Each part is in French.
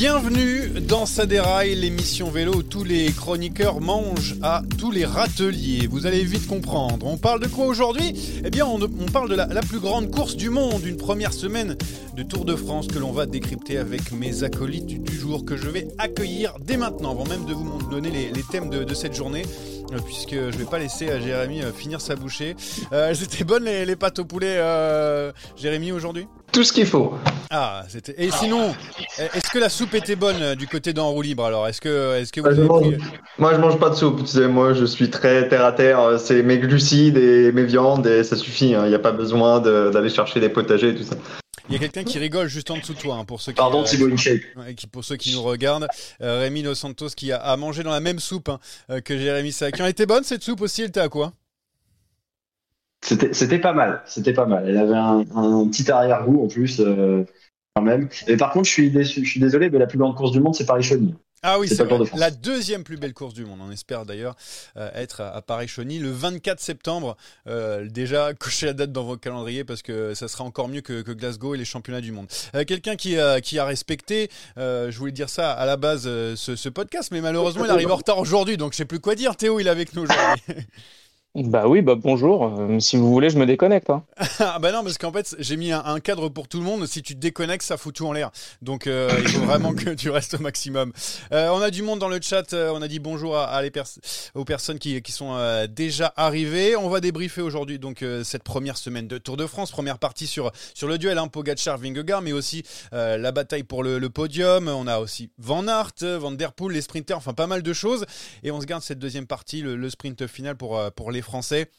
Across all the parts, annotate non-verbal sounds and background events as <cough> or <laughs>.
Bienvenue dans Ça déraille, l'émission vélo où tous les chroniqueurs mangent à tous les râteliers. Vous allez vite comprendre. On parle de quoi aujourd'hui? Eh bien, on, parle de la, plus grande course du monde, une première semaine de Tour de France que l'on va décrypter avec mes acolytes du jour que je vais accueillir dès maintenant, avant même de vous donner les, thèmes de, cette journée puisque je vais pas laisser à Jérémy euh, finir sa bouchée. Euh, elles étaient bonnes les, les pâtes au poulet, euh, Jérémy, aujourd'hui? Tout ce qu'il faut. Ah, c'était. Et sinon, est-ce que la soupe était bonne euh, du côté d'en roue libre alors? Est-ce que, est-ce que vous Moi je, avez mange, pris... moi, je mange pas de soupe. Tu sais, moi, je suis très terre à terre. C'est mes glucides et mes viandes et ça suffit. hein. Il n'y a pas besoin de- d'aller chercher des potagers et tout ça. Il y a quelqu'un qui rigole juste en dessous de toi, hein, pour ceux qui, Pardon, euh, Thibaut InShape. ouais, qui- pour ceux qui nous regardent. Euh, Rémi Dos Santos qui a, a mangé dans la même soupe hein, euh, que Jérémy Sakian. Elle était bonne cette soupe aussi Elle était à quoi? C'était pas mal, c'était pas mal. Elle avait un, un petit arrière-goût en plus, quand même. Et par contre, je suis déçu, je suis désolé, mais la plus grande course du monde, c'est Paris-Chauny. Ah oui, C'est de la deuxième plus belle course du monde. On espère d'ailleurs euh, être à, à Paris-Chauny le 24 septembre. Euh, déjà, <laughs> cochez la date dans vos calendriers parce que ça sera encore mieux que, que Glasgow et les championnats du monde. Euh, Quelqu'un qui, a- qui a respecté, je voulais dire ça à la base, ce, ce podcast, mais malheureusement il arrive en <laughs> retard aujourd'hui, donc je sais plus quoi dire. Théo, il est avec nous aujourd'hui. <laughs> Bah oui, bah bonjour. Euh, si vous voulez, je me déconnecte. Hein. <laughs> Ah bah non, parce qu'en fait, j'ai mis un, cadre pour tout le monde. Si tu te déconnectes, ça fout tout en l'air. Donc, euh, il faut vraiment que tu restes au maximum. Euh, on a du monde dans le chat. on a dit bonjour aux personnes qui, sont déjà arrivées. On va débriefer aujourd'hui donc cette première semaine de Tour de France. Première partie sur, sur le duel hein, Pogacar-Vingegaard, mais aussi la bataille pour le, podium. On a aussi Van Aert, Van Der Poel, les sprinters, enfin pas mal de choses. Et on se garde cette deuxième partie, le, le sprint final pour, pour les Français.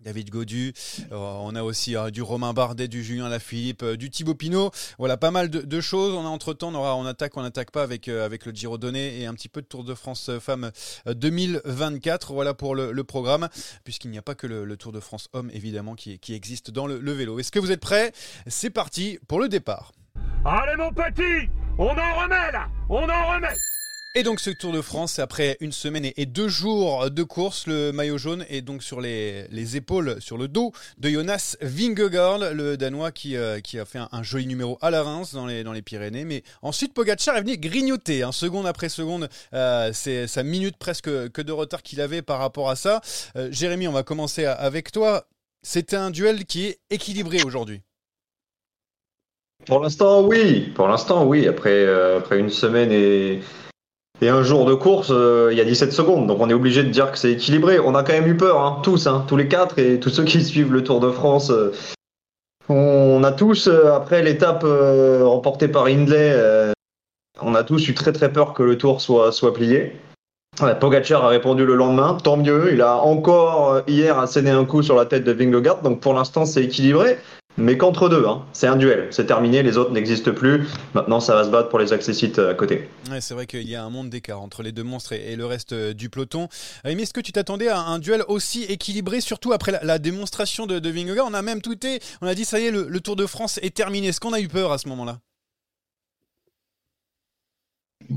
David Godu, euh, on a aussi euh, du Romain Bardet, du Julien Lafilippe, euh, du Thibaut Pinot. Voilà, pas mal de, choses. On a entre-temps, on aura on attaque, on n'attaque pas avec, euh, avec le Giro Donné et un petit peu de Tour de France Femmes euh, 2024. Voilà pour le, programme, puisqu'il n'y a pas que le, Tour de France Homme, évidemment, qui, qui existe dans le, le vélo. Est-ce que vous êtes prêts? C'est parti pour le départ. allez mon petit, on en remet là, on en remet. Et donc ce Tour de France, après une semaine et deux jours de course, le maillot jaune est donc sur les, les épaules, sur le dos de Jonas Vingegaard, le Danois qui, euh, a fait un, joli numéro à la Reims dans les, Pyrénées. Mais ensuite, Pogacar est venu grignoter, hein, seconde après seconde, euh, c'est sa minute presque que de retard qu'il avait par rapport à ça. Euh, Jérémy, on va commencer avec toi. C'était un duel qui est équilibré aujourd'hui. Pour l'instant, oui. Pour l'instant, oui. Après, après une semaine et, et un jour de course, euh, il y a 17 secondes. Donc on est obligé de dire que c'est équilibré. On a quand même eu peur, hein, tous, hein, tous les quatre et tous ceux qui <laughs> suivent le Tour de France. euh, on a tous, euh, après l'étape remportée par Hindley, on a tous eu très très peur que le Tour soit, soit plié. Pogacar a répondu le lendemain, tant mieux. Il a encore hier asséné un coup sur la tête de Vingegaard. Donc pour l'instant, c'est équilibré. Mais qu'entre deux, hein. c'est un duel, c'est terminé, les autres n'existent plus. Maintenant, ça va se battre pour les accessites à côté. C'est vrai qu'il y a un monde d'écart entre les deux monstres et, le reste euh, du peloton. Rémi, est-ce que tu t'attendais à un duel aussi équilibré, surtout après la, la démonstration de, de Vingegaard? On a même tweeté, on a dit ça y est, le, le Tour de France est terminé. Est-ce qu'on a eu peur à ce moment-là?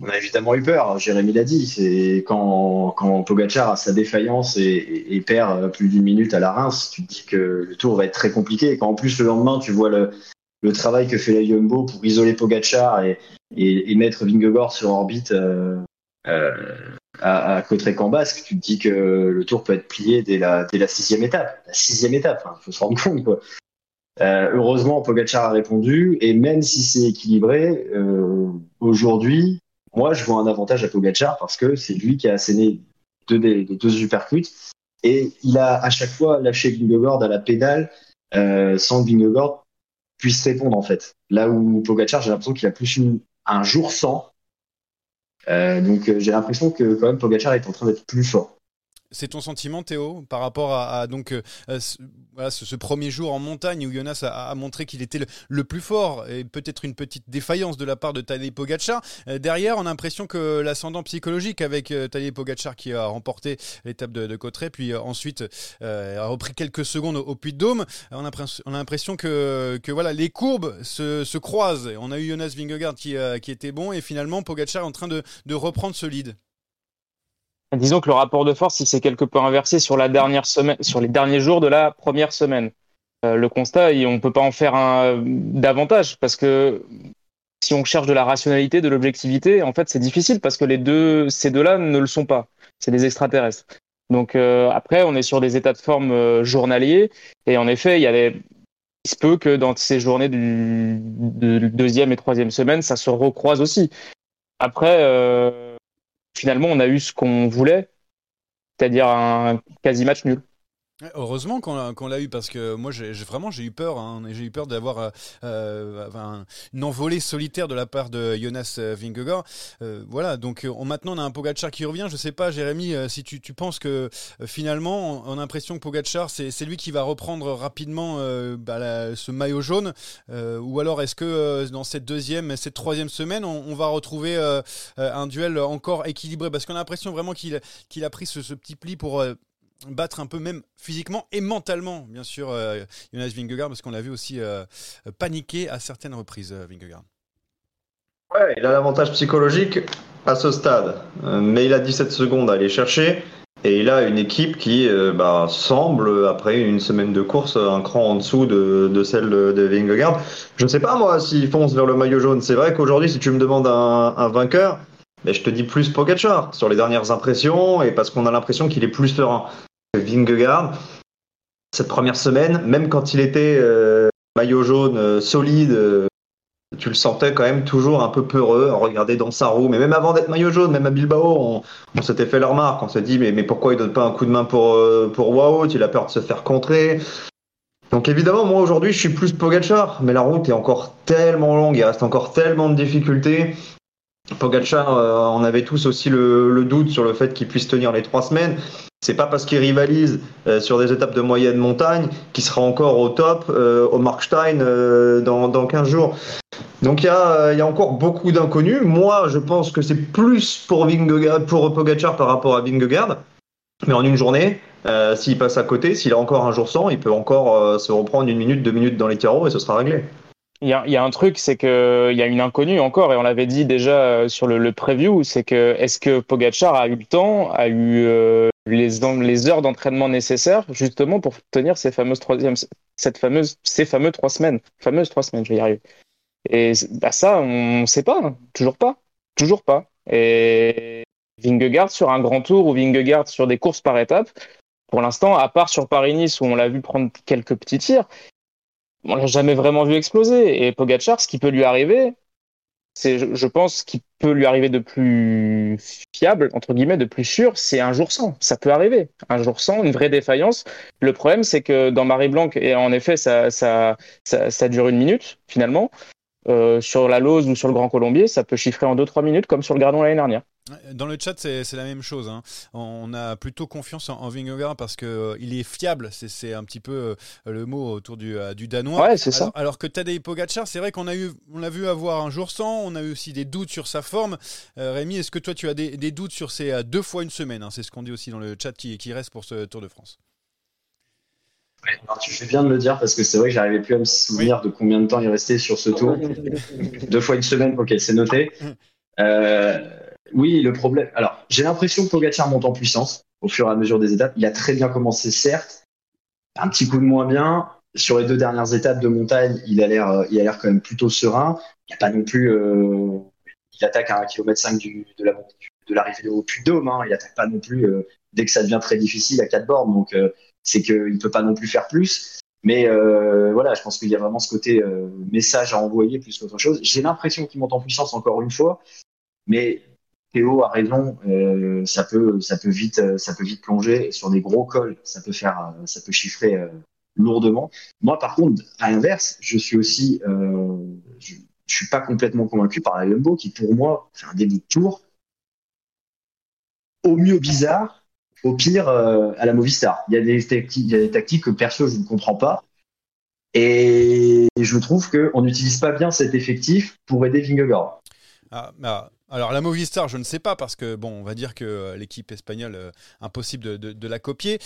On a évidemment eu peur, Jérémy l'a dit. Quand, quand Pogacar a sa défaillance et, perd plus d'une minute à la Reims, tu te dis que le tour va être très compliqué. Quand en plus le lendemain, tu vois le, travail que fait la Jumbo pour isoler Pogacar et, et, et mettre Vingegaard sur orbite euh, euh, à, à Cotteret-Cambasque, tu te dis que le tour peut être plié dès la, sixième étape. La sixième étape, il faut se rendre compte. Euh, heureusement, Pogacar a répondu, et même si c'est équilibré, euh, aujourd'hui, moi, je vois un avantage à Pogacar parce que c'est lui qui a asséné deux les deux supercuts et il a à chaque fois lâché Vingegaard à la pédale euh, sans que Vingegaard puisse répondre en fait. Là où Pogacar, j'ai l'impression qu'il a plus eu un jour sans donc j'ai l'impression que quand même Pogacar est en train d'être plus fort. C'est ton sentiment, Théo, par rapport à, donc euh, ce, voilà, ce, premier jour en montagne où Jonas a, montré qu'il était le, plus fort et peut-être une petite défaillance de la part de Tadej Pogacar. Euh, derrière, on a l'impression que l'ascendant psychologique avec euh, Pogacar qui a remporté l'étape de, de Cotteret, puis ensuite a repris quelques secondes au, Puy de Dôme. On a, l'impression que, que voilà, les courbes se, croisent. On a eu Jonas Vingegaard qui, qui était bon et finalement Pogacar est en train de, de reprendre ce lead. Disons que le rapport de force, il s'est quelque peu inversé sur la dernière semaine, sur les derniers jours de la première semaine. Euh, le constat, on ne peut pas en faire davantage parce que si on cherche de la rationalité, de l'objectivité, en fait, c'est difficile parce que les deux, ces deux-là ne le sont pas. C'est des extraterrestres. Donc euh, après, on est sur des états de forme euh, journaliers et en effet, il se peut que dans ces journées du, de deuxième et troisième semaine, ça se recroise aussi. Après, finalement, on a eu ce qu'on voulait, c'est-à-dire un quasi match nul. Heureusement qu'on l'a eu parce que moi j'ai vraiment j'ai eu peur hein, j'ai eu peur d'avoir euh, euh un, une envolée solitaire de la part de Jonas euh, Vingegaard. Euh, voilà donc on, maintenant on a un Pogacar qui revient. Je sais pas Jérémy si tu, tu, penses que finalement on, a l'impression que Pogacar c'est lui qui va reprendre rapidement bah, ce maillot jaune ou alors est-ce que dans cette deuxième cette troisième semaine on, va retrouver un duel encore équilibré? Parce qu'on a l'impression vraiment qu'il qu'il a pris ce, ce, petit pli pour battre un peu même physiquement et mentalement, bien sûr, euh, Jonas Vingegaard, parce qu'on l'a vu aussi euh, paniquer à certaines reprises, euh, Vingegaard. Ouais, il a l'avantage psychologique à ce stade, mais il a 17 secondes à aller chercher. Et il a une équipe qui bah, semble, après une semaine de course, un cran en dessous de, celle de, Vingegaard. Je ne sais pas, moi, s'il fonce vers le maillot jaune. C'est vrai qu'aujourd'hui, si tu me demandes un, un vainqueur, mais je te dis plus Pogacar sur les dernières impressions et parce qu'on a l'impression qu'il est plus serein. Vingegaard, cette première semaine, même quand il était euh, maillot jaune euh, solide, euh, tu le sentais quand même toujours un peu peureux, en regarder dans sa roue. Mais même avant d'être maillot jaune, même à Bilbao, on, s'était fait la remarque. On s'est dit, mais, pourquoi il donne pas un coup de main pour, pour Wout Il a peur de se faire contrer. Donc évidemment, moi aujourd'hui, je suis plus Pogachar, mais la route est encore tellement longue, il reste encore tellement de difficultés. Pogachar, on avait tous aussi le doute sur le fait qu'il puisse tenir les trois semaines. C'est pas parce qu'il rivalise euh, sur des étapes de moyenne montagne qu'il sera encore au top euh, au Markstein euh, dans, dans 15 jours. Donc il y a, encore beaucoup d'inconnus. Moi, je pense que c'est plus pour, Vingegaard, pour Pogacar par rapport à Vingegaard. Mais en une journée, s'il passe à côté, s'il a encore un jour sans, il peut encore se reprendre une minute, deux minutes dans les carreaux et ce sera réglé. Il y, a, un truc, c'est que il y a une inconnue encore, et on l'avait dit déjà sur le, le preview, c'est que est-ce que Pogachar a eu le temps, a eu les, heures d'entraînement nécessaires justement pour tenir ces fameuses troisième, cette fameuse, ces trois semaines, fameuses trois semaines, je. Et bah ça, on ne sait pas, hein. toujours pas, toujours pas. Et Vingegaard sur un grand tour ou Vingegaard sur des courses par étapes, pour l'instant, à part sur Paris-Nice où on l'a vu prendre quelques petits tirs, on l'a jamais vraiment vu exploser. Et Pogachar, ce qui peut lui arriver, c'est, je pense, qu'il peut lui arriver de plus fiable, entre guillemets, de plus sûr, c'est un jour sans. Ça peut arriver. Un jour sans, une vraie défaillance. Le problème, c'est que dans Marie Blanc, et en effet, ça, ça, ça, dure une minute, finalement. Euh, sur la Lose ou sur le Grand Colombier, ça peut chiffrer en 2-3 minutes, comme sur le Gardon l'année dernière. Dans le chat, c'est la même chose. Hein. On a plutôt confiance en, en Vingegaard parce qu'il euh, il est fiable. C'est un petit peu euh, le mot autour du, du danois. Ouais, c'est ça. Alors que Tadej Pogacar, c'est vrai qu'on a eu, on l'a vu avoir un jour sans. On a eu aussi des doutes sur sa forme. Rémi, est-ce que toi, tu as des, des, doutes sur ces deux fois une semaine hein? C'est ce qu'on dit aussi dans le chat qui, qui reste pour ce Tour de France tu fais bien de le dire parce que c'est vrai que j'arrivais plus à me souvenir de combien de temps il restait sur ce tour. <laughs> Deux fois une semaine, ok, c'est noté. Euh, oui, le problème. Alors, j'ai l'impression que Pogacar monte en puissance au fur et à mesure des étapes. Il a très bien commencé, certes. Un petit coup de moins bien. Sur les deux dernières étapes de montagne, il a l'air, l'air quand même plutôt serein. Il n'y a pas non plus. Euh, il attaque à 1,5 km du, de de l'arrivée au Puy de Dôme. Hein. Il attaque pas non plus euh, dès que ça devient très difficile à quatre bornes. Donc, euh, c'est qu'il ne peut pas non plus faire plus. Mais euh, voilà, je pense qu'il y a vraiment ce côté euh, message à envoyer plus qu'autre chose. J'ai l'impression qu'il monte en puissance encore une fois, mais Théo a raison, euh, ça peut, ça peut vite, ça peut vite plonger sur des gros cols, ça peut faire, ça peut chiffrer lourdement. Moi, par contre, à l'inverse, je suis aussi, je, je suis pas complètement convaincu par la Jumbo qui, pour moi, fait un début de tour au mieux bizarre, au pire euh, à la Movistar. Il y a des tactiques, il y a des tactiques que perso je ne comprends pas. Et je trouve qu'on n'utilise pas bien cet effectif pour aider Vingegaard. Ah, ah, alors la Movistar, je ne sais pas parce que bon, on va dire que euh, l'équipe espagnole, euh, impossible de, la copier,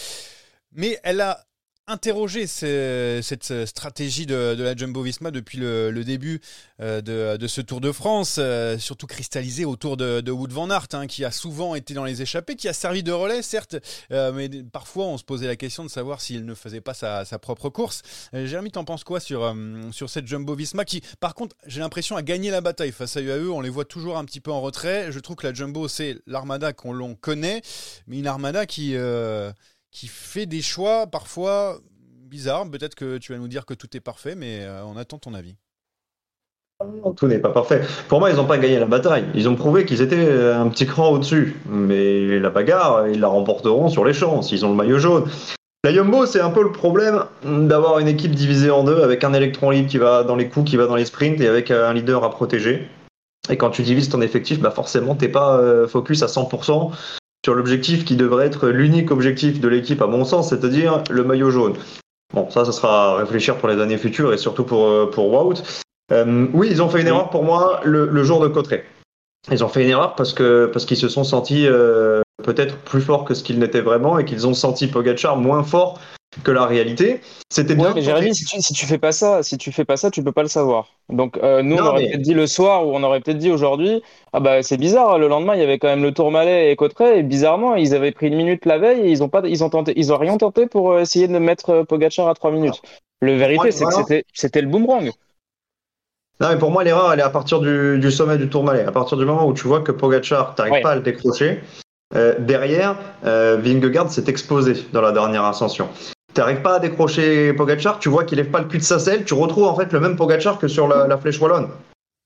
mais elle a interrogé ce- cette stratégie de, la Jumbo-Visma depuis le, début euh, de, ce Tour de France, euh, surtout cristallisé autour de, Wout van Aert, hein, qui a souvent été dans les échappées, qui a servi de relais, certes, euh, mais parfois on se posait la question de savoir s'il ne faisait pas sa, propre course. Jérémy, t'en penses quoi sur, sur cette Jumbo-Visma qui, par contre, j'ai l'impression a gagné la bataille face à UAE. On les voit toujours un petit peu en retrait. Je trouve que la Jumbo, c'est l'armada qu'on l'on connaît, mais une armada qui, qui fait des choix parfois bizarres. Peut-être que tu vas nous dire que tout est parfait, mais euh, on attend ton avis. Tout n'est pas parfait. Pour moi, ils n'ont pas gagné la bataille. Ils ont prouvé qu'ils étaient euh, un petit cran au-dessus. Mais la bagarre, ils la remporteront sur les champs s'ils ont le maillot jaune. La Jumbo, c'est un peu le problème d'avoir une équipe divisée en deux avec un électron libre qui va dans les coups, qui va dans les sprints et avec euh, un leader à protéger. Et quand tu divises ton effectif, bah forcément, t'es pas focus à 100% sur l'objectif qui devrait être l'unique objectif de l'équipe, à mon sens, c'est-à-dire le maillot jaune. Bon, ça, ça sera à réfléchir pour les années futures et surtout pour, euh, pour Wout. Euh, oui, ils ont fait une erreur pour moi le, le jour de Cotteret. Ils ont fait une erreur parce que parce qu'ils se sont sentis euh, peut-être plus forts que ce qu'ils n'étaient vraiment et qu'ils ont senti Pogacar moins fort que la réalité. C'était bien. Ouais, mais Jérémy, si tu, si tu fais pas ça, si tu fais pas ça, tu peux pas le savoir. Donc euh, nous, Non, on aurait mais- peut-être dit le soir ou on aurait peut-être dit aujourd'hui, ah bah c'est bizarre. Le lendemain, il y avait quand même le Tourmalet et Cotteret et bizarrement, ils avaient pris une minute la veille et ils ont pas, ils ont tenté, ils ont rien tenté pour euh, essayer de mettre euh, Pogacar à trois minutes. Le vérité, c'est que c'était, c'était le boomerang. Non, mais pour moi, l'erreur, elle est à partir du, du sommet du Tourmalet. À partir du moment où tu vois que Pogacar, t'arrives Ouais. pas à le décrocher, euh, derrière, euh, Vingegaard s'est explosé dans la dernière ascension. T'arrives pas à décrocher Pogacar, tu vois qu'il lève pas le cul de sa selle, tu retrouves en fait le même Pogacar que sur la, flèche wallonne.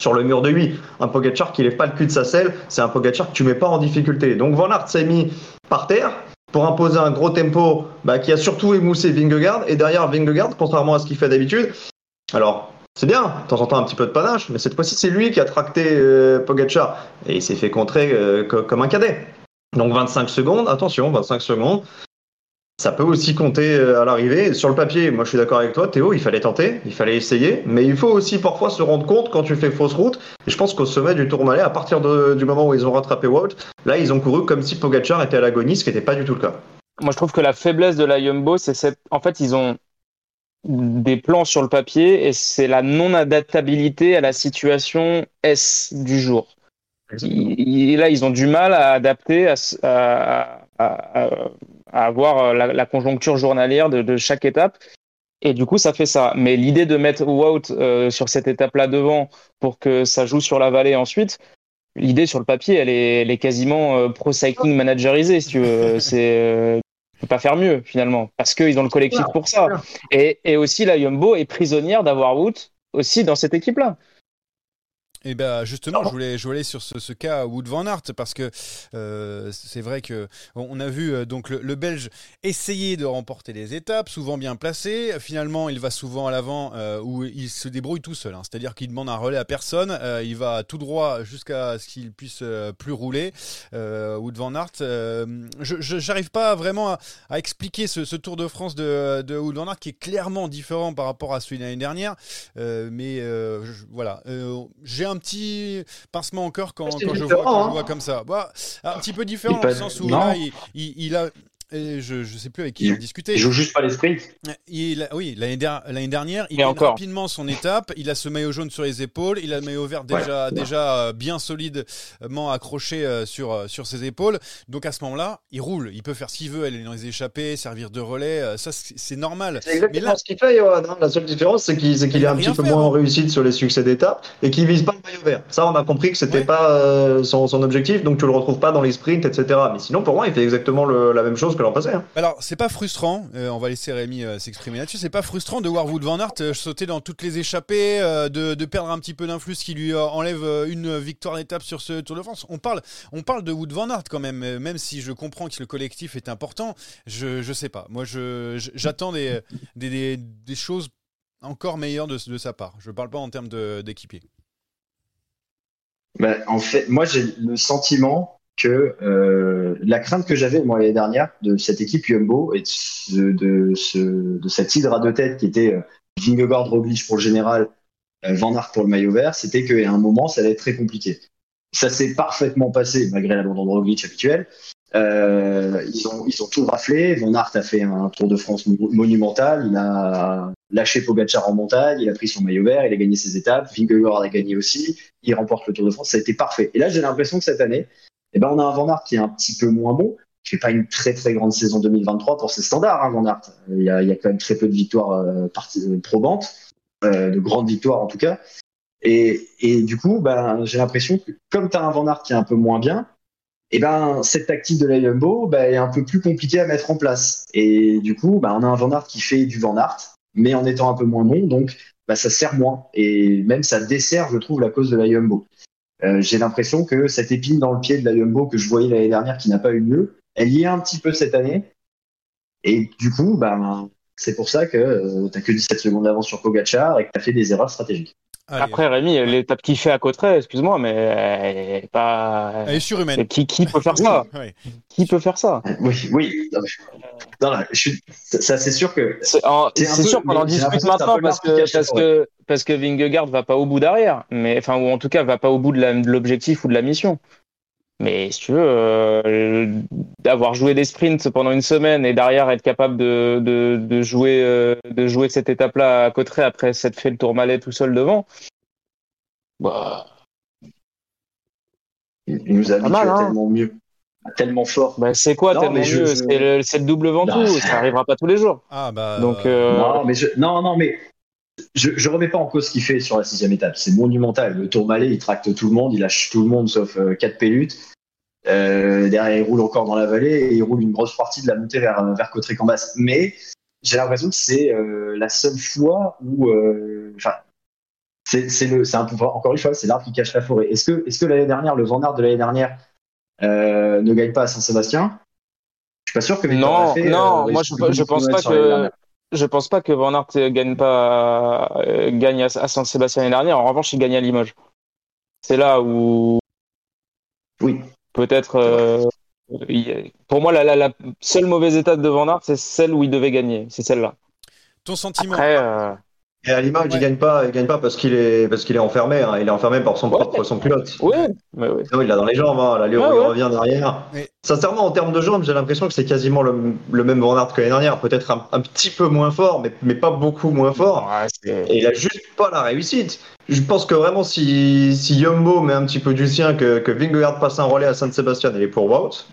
Sur le mur de 8, un Pogacar qui lève pas le cul de sa selle, c'est un Pogacar que tu mets pas en difficulté. Donc Van Aert s'est mis par terre pour imposer un gros tempo bah, qui a surtout émoussé Vingegaard. Et derrière Vingegaard, contrairement à ce qu'il fait d'habitude, alors c'est bien, de temps en temps un petit peu de panache, mais cette fois-ci c'est lui qui a tracté euh, Pogacar et il s'est fait contrer euh, co- comme un cadet. Donc 25 secondes, attention, 25 secondes. Ça peut aussi compter euh, à l'arrivée. Sur le papier, moi je suis d'accord avec toi, Théo, il fallait tenter, il fallait essayer, mais il faut aussi parfois se rendre compte quand tu fais fausse route. Et je pense qu'au sommet du Tourmalet, à partir de- du moment où ils ont rattrapé Wout, là ils ont couru comme si Pogacar était à l'agonie, ce qui n'était pas du tout le cas. Moi, je trouve que la faiblesse de la Jumbo, c'est cette, en fait, ils ont des plans sur le papier et c'est la non-adaptabilité à la situation S du jour. Et là, ils ont du mal à adapter, à, s- à- à- à- à avoir euh, la, la conjoncture journalière de, de chaque étape. Et du coup, ça fait ça. Mais l'idée de mettre Wout euh, sur cette étape-là devant pour que ça joue sur la vallée ensuite, l'idée sur le papier, elle est, elle est quasiment euh, pro-cycling managerisée, si tu veux. <laughs> C'est, peux pas faire mieux finalement, parce qu'ils ont le collectif pour ça. Et, et aussi, la Jumbo est prisonnière d'avoir Wout aussi dans cette équipe-là. Et ben justement, je voulais, je voulais aller sur ce, ce cas Wood van Aert parce que euh, c'est vrai que on a vu euh, donc le, le Belge essayer de remporter les étapes, souvent bien placé. Finalement, il va souvent à l'avant euh, où il se débrouille tout seul. hein. C'est-à-dire qu'il demande un relais à personne. euh, il va tout droit jusqu'à ce qu'il puisse plus rouler. Wood van Aert, je j'arrive pas vraiment à, à expliquer ce, ce Tour de France de, de Wood van Aert qui est clairement différent par rapport à celui de l'année dernière. Mais je- voilà, j'ai un petit pincement au cœur quand, quand je, vois, différent, quand je hein. vois comme ça. Bah, un petit peu différent dans le sens où là, il, il- il a. et je, je sais plus avec qui Il- j'en discutais. Il joue juste pas les sprints. Il a- oui, l'année der- l'année dernière, il encore. rapidement son étape. Il a ce maillot jaune sur les épaules. Il a le maillot vert déjà, déjà euh, bien solidement accroché euh, sur, euh, sur ses épaules. Donc à ce moment-là, il roule. Il peut faire ce qu'il veut, aller dans les échappées, servir de relais. Ça, c'est normal. C'est exactement Mais là- ce qu'il fait, Johan. hein. La seule différence, c'est qu'il est un petit peu faire, moins hein. en réussite sur les succès d'étape et qu'il vise pas le maillot vert. Ça, on a compris que c'était Ouais. pas euh, son, son objectif, donc tu le retrouves pas dans les sprints, etc. Mais sinon, pour moi, il fait exactement le- la même chose que l'an passé. hein. Alors, c'est pas frustrant, euh, on va laisser Rémi euh, s'exprimer là-dessus, c'est pas frustrant de voir Wood Van Aert euh, sauter dans toutes les échappées, euh, de, de perdre un petit peu d'influx, ce qui lui euh, enlève une victoire d'étape sur ce Tour de France. On parle, on parle de Wood Van Aert quand même, euh, même si je comprends que le collectif est important, je, je sais pas. Moi, j'attends des, des, des- des choses encore meilleures de, de sa part. Je parle pas en termes de- d'équipier. Bah, en fait, moi, j'ai le sentiment que euh, la crainte que j'avais moi l'année dernière de cette équipe Jumbo et de, ce, de, ce, de cette hydra de tête qui était euh, Vingegaard, Roglic pour le général, euh, Van Aert pour le maillot vert, c'était qu'à un moment ça allait être très compliqué. Ça s'est parfaitement passé malgré l'abandon de Roglic habituel. Euh, ils, ont, ils ont tout raflé. Van Aert a fait un Tour de France monumental. Il a lâché Pogacar en montagne. Il a pris son maillot vert. Il a gagné ses étapes. Vingegaard a gagné aussi. Il remporte le Tour de France. Ça a été parfait. Et là, j'ai l'impression que cette année, eh ben, on a un Van qui est un petit peu moins bon, qui fait pas une très très grande saison 2023 pour ses standards, hein. Il y, a, il y a quand même très peu de victoires euh, euh, probantes, euh, de grandes victoires en tout cas. Et, du coup, ben, j'ai l'impression que comme tu as un Van qui est un peu moins bien, eh ben cette tactique de la Jumbo ben, est un peu plus compliquée à mettre en place. Et du coup, ben, on a un Van qui fait du Van Aert, mais en étant un peu moins bon, donc ben, ça sert moins. Et même ça dessert, je trouve, la cause de la Jumbo. Euh, j'ai l'impression que cette épine dans le pied de la Jumbo que je voyais l'année dernière qui n'a pas eu lieu, elle y est un petit peu cette année. Et du coup, ben, c'est pour ça que euh, tu n'as que 17 secondes d'avance sur Pogacar et que tu fait des erreurs stratégiques. Après, Rémi, l'étape qu'il fait à Cotteret, excuse-moi, mais elle est pas. Elle est surhumaine. Qui, qui peut faire ça <laughs> Qui peut faire ça Oui, oui. Non, je ça, c'est sûr que. C'est sûr qu'on en discute maintenant parce que, parce, que, parce que Vingegaard va pas au bout derrière, mais enfin, ou en tout cas, va pas au bout de l'objectif ou de la mission. Mais si tu veux, euh, d'avoir joué des sprints pendant une semaine et derrière être capable de, de, de jouer, euh, de jouer cette étape-là à Cotteret après s'être fait le tour malais tout seul devant, bah. Il nous a mal, hein. tellement mieux, tellement fort. Bah, c'est quoi tellement mieux? C'est le, le, double ventoux, ça arrivera pas tous les jours. Ah bah. Donc, euh... non, mais je... non, non, mais je, je remets pas en cause ce qu'il fait sur la sixième étape. C'est monumental. Le Tour Malais, il tracte tout le monde, il lâche tout le monde sauf euh, quatre pélutes. Euh, derrière, il roule encore dans la vallée et il roule une grosse partie de la montée vers, vers Cotteret-Cambas. Mais j'ai l'impression que c'est euh, la seule fois où, euh, enfin, c'est le, c'est un encore une fois, c'est l'arbre qui cache la forêt. Est-ce que, est-ce que l'année dernière, le Van de l'année dernière euh, ne gagne pas à Saint-Sébastien? Je suis pas sûr que. Non, non, moi je, je pense pas que je pense pas que Van Aert gagne pas euh, gagne à, Saint-Sébastien l'année dernière. En revanche, il gagne à Limoges. C'est là où oui peut-être euh, pour moi la, la, seule mauvaise étape de Van Aert c'est celle où il devait gagner. C'est celle-là. Ton sentiment Après, euh, et à l'image, il gagne pas, il gagne pas parce qu'il est parce qu'il est enfermé. Hein. Il est enfermé par son propre son pilote. Oui, mais oui. il l'a dans les jambes. Hein. Là, il revient derrière. Sincèrement, en termes de jambes, j'ai l'impression que c'est quasiment le, même Aert que l'année dernière. Peut-être un, petit peu moins fort, mais, mais pas beaucoup moins fort. et il a juste pas la réussite. Je pense que vraiment, si, si Yumbo met un petit peu du sien, que, que Vingegaard passe un relais à Saint-Sébastien, il est pour Wout.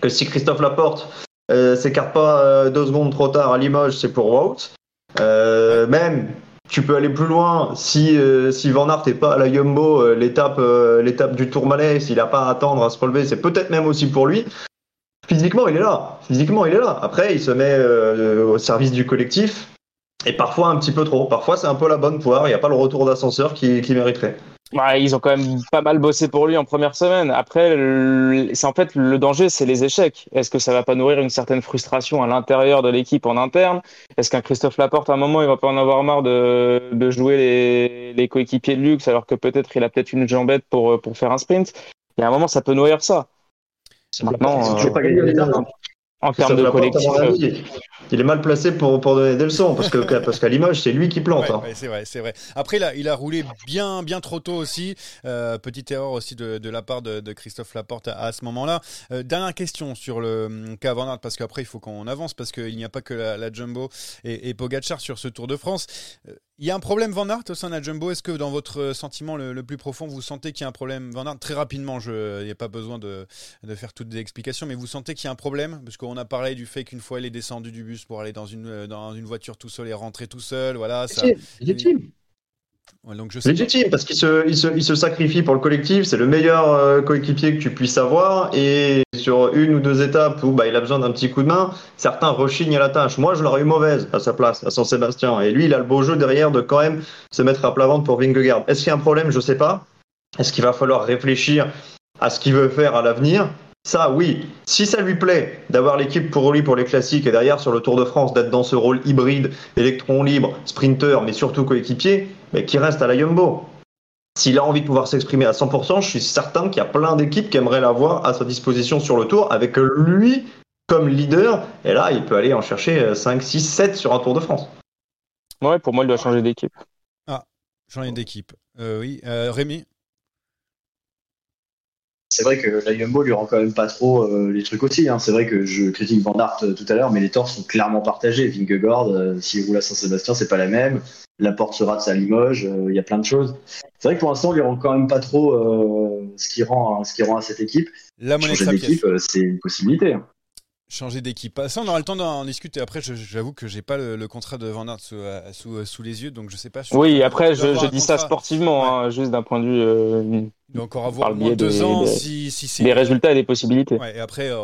Que si Christophe Laporte euh, s'écarte pas euh, deux secondes trop tard à Limoges, c'est pour Wout. Euh, même tu peux aller plus loin. Si, euh, Van Aert n'est pas à la Jumbo, euh, l'étape, euh, l'étape du Tour Malais, s'il n'a pas à attendre à se relever, c'est peut-être même aussi pour lui. Physiquement, il est là. Physiquement, il est là. Après, il se met au service du collectif. Et parfois un petit peu trop. Parfois, c'est un peu la bonne poire. Il n'y a pas le retour d'ascenseur qui, qui mériterait. Ouais, ils ont quand même pas mal bossé pour lui en première semaine. Après, c'est en fait le danger, c'est les échecs. Est-ce que ça va pas nourrir une certaine frustration à l'intérieur de l'équipe en interne? Est-ce qu'un Christophe Laporte, à un moment, il va pas en avoir marre de, de jouer les, les coéquipiers de luxe alors que peut-être il a peut-être une jambette pour, pour faire un sprint? Il y a un moment, ça peut nourrir ça. Maintenant, euh, pas en termes de collectif. Il est mal placé pour, pour donner des leçons parce que <laughs> parce qu'à l'image c'est lui qui plante. Hein. c'est vrai, c'est vrai. Après là, il a roulé bien bien trop tôt aussi. Euh, petite erreur aussi de, de la part de, de, Christophe Laporte à, ce moment-là. Euh, dernière question sur le hum, cas Van parce qu'après il faut qu'on avance parce qu'il n'y a pas que la, Jumbo et, et Pogacar sur ce Tour de France. Euh, il y a un problème Van Aert au sein de la Jumbo? Est-ce que dans votre sentiment le, plus profond, vous sentez qu'il y a un problème? Van Aert Très rapidement, il n'y a pas besoin de, de, faire toutes les explications, mais vous sentez qu'il y a un problème? Parce qu'on a parlé du fait qu'une fois il est descendu du bus pour aller dans une, dans une voiture tout seul et rentrer tout seul, voilà. Ça, donc je sais Légitime, parce qu'il se, il se, il se, sacrifie pour le collectif, c'est le meilleur euh, coéquipier que tu puisses avoir, et sur une ou deux étapes où bah, il a besoin d'un petit coup de main, certains rechignent à la tâche. Moi, je l'aurais eu mauvaise à sa place, à Saint-Sébastien, et lui, il a le beau jeu derrière de quand même se mettre à plat ventre pour Vingegaard. Est-ce qu'il y a un problème? Je sais pas. Est-ce qu'il va falloir réfléchir à ce qu'il veut faire à l'avenir? Ça, oui. Si ça lui plaît d'avoir l'équipe pour lui pour les classiques et derrière sur le Tour de France d'être dans ce rôle hybride, électron libre, sprinter, mais surtout coéquipier, mais qui reste à la Jumbo. S'il a envie de pouvoir s'exprimer à 100%, je suis certain qu'il y a plein d'équipes qui aimeraient l'avoir à sa disposition sur le tour, avec lui comme leader. Et là, il peut aller en chercher 5, 6, 7 sur un Tour de France. Ouais, pour moi, il doit changer d'équipe. Ah, changer d'équipe. Euh, oui, euh, Rémi? C'est vrai que la Jumbo lui rend quand même pas trop euh, les trucs aussi. Hein. C'est vrai que je critique Van Aert tout à l'heure, mais les torts sont clairement partagés. Vingegaard, euh, s'il roule à Saint-Sébastien, c'est pas la même. La porte sera de sa Limoges, il y a plein de choses. C'est vrai que pour l'instant, on lui rend quand même pas trop ce qui rend ce qui rend à cette équipe. La monnaie Changer d'équipe, c'est une possibilité. Hein. Changer d'équipe. Ça, on aura le temps d'en discuter. Après, j'avoue que j'ai pas le, contrat de Van Aert sous, sous, sous, les yeux, donc je sais pas. oui, après, je, je dis ça sportivement, hein, juste d'un point de vue. Euh, il doit encore avoir moins deux ans si, si c'est. Les résultats et les possibilités. Ouais, et après, euh,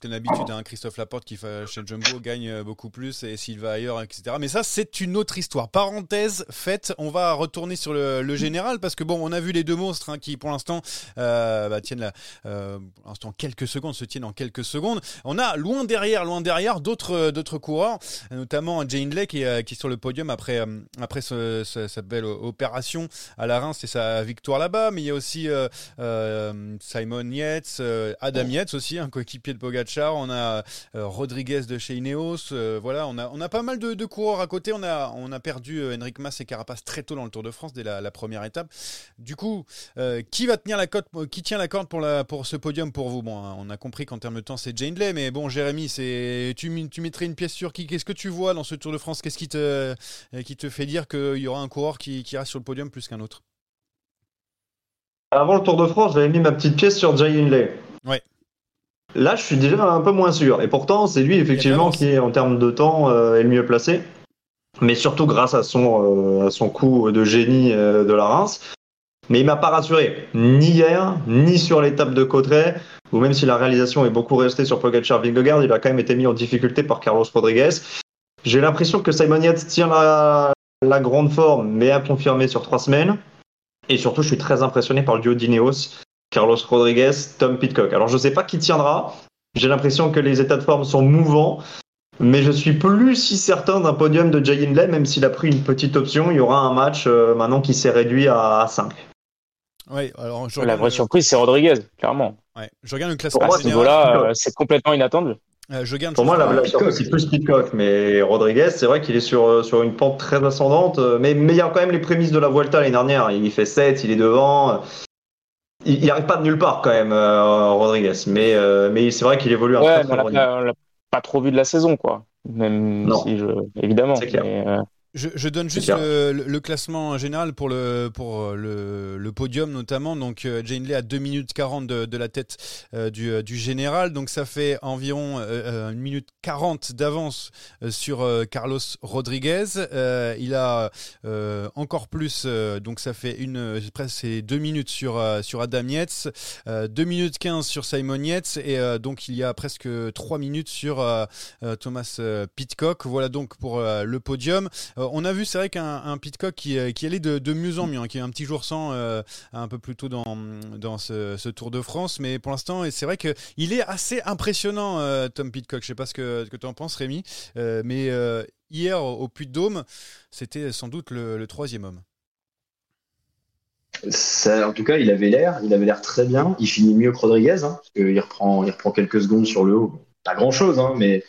comme d'habitude, hein, Christophe Laporte qui fait chez Jumbo gagne euh, beaucoup plus et s'il va ailleurs, etc. Mais ça, c'est une autre histoire. Parenthèse faite, on va retourner sur le, le général parce que bon, on a vu les deux monstres hein, qui, pour l'instant, euh, bah, tiennent la, euh, pour l'instant quelques secondes, se tiennent en quelques secondes. On a loin derrière, loin derrière, d'autres euh, d'autres coureurs, notamment Jane Lake qui, qui est sur le podium après après ce, ce, cette belle opération à la Reims et sa victoire là-bas. Mais il y a aussi Simon Yates, Adam Yates aussi, un coéquipier de Pogacar. On a Rodriguez de chez Ineos. voilà, on a on a pas mal de, de, coureurs à côté. On a on a perdu Henrik Mas et Carapace très tôt dans le Tour de France dès la, la première étape. Du coup, qui va tenir la cote Qui tient la corde pour la pour ce podium pour vous? Bon, on a compris qu'en termes de temps c'est Jane Lay, mais bon, Jérémy, c'est tu, tu mettrais une pièce sur qui? Qu'est-ce que tu vois dans ce Tour de France? Qu'est-ce qui te qui te fait dire qu'il y aura un coureur qui, qui reste sur le podium plus qu'un autre? Avant le Tour de France, j'avais mis ma petite pièce sur Jay Hindley. Ouais. Là, je suis déjà un peu moins sûr. Et pourtant, c'est lui, effectivement, qui, en termes de temps, euh, est le mieux placé. Mais surtout grâce à son, euh, à son coup de génie euh, de la Reims. Mais il m'a pas rassuré, ni hier, ni sur l'étape de Cotteret, ou même si la réalisation est beaucoup restée sur Pogacar Vingegaard, il a quand même été mis en difficulté par Carlos Rodriguez. J'ai l'impression que Simon Yates tient la, la grande forme, mais a confirmé sur trois semaines. Et surtout, je suis très impressionné par le duo d'Ineos, Carlos Rodriguez, Tom Pitcock. Alors, je ne sais pas qui tiendra. J'ai l'impression que les états de forme sont mouvants. Mais je suis plus si certain d'un podium de Jay Hindley, même s'il a pris une petite option. Il y aura un match euh, maintenant qui s'est réduit à 5. Oui, alors La vraie surprise, c'est Rodriguez, clairement. Ouais. Je regarde le classement. À ce niveau-là, c'est complètement inattendu. Euh, je Pour moi, la, la c'est plus Pitcock, mais Rodriguez, c'est vrai qu'il est sur, euh, sur une pente très ascendante, euh, mais, mais il y a quand même les prémices de la Vuelta l'année dernière. Il fait 7, il est devant. Il n'arrive pas de nulle part quand même, Rodriguez, mais, mais c'est vrai qu'il évolue un ouais, très on l'a pas trop vu de la saison, quoi. Même si je... évidemment. C'est clair. Mais, je, je, donne juste le, le, classement général pour le, pour le, le podium notamment. Donc euh, Jane Lay à 2 minutes 40 de, de la tête euh, du, euh, du, général. Donc ça fait environ euh, 1 minute 40 d'avance sur Carlos Rodriguez. il a encore plus, donc ça fait une, presque 2 minutes sur, sur Adam Yates, 2 minutes 15 sur Simon Yates et donc il y a presque 3 minutes sur Thomas Pitcock. Voilà donc pour le podium. Euh, on a vu, c'est vrai qu'un Pitcock qui, euh, allait de, mieux en mieux, hein, qui est un petit jour sans euh, un peu plus tôt dans, ce, Tour de France, mais pour l'instant, c'est vrai qu'il est assez impressionnant, Tom Pitcock. Je sais pas ce que, que tu en penses, Rémi, mais hier au, Puy de Dôme, c'était sans doute le, troisième homme. en tout cas, il avait l'air, il avait l'air très bien. Il finit mieux que Rodriguez, hein, parce qu'il reprend, il reprend quelques secondes sur le haut. Pas grand chose, hein, mais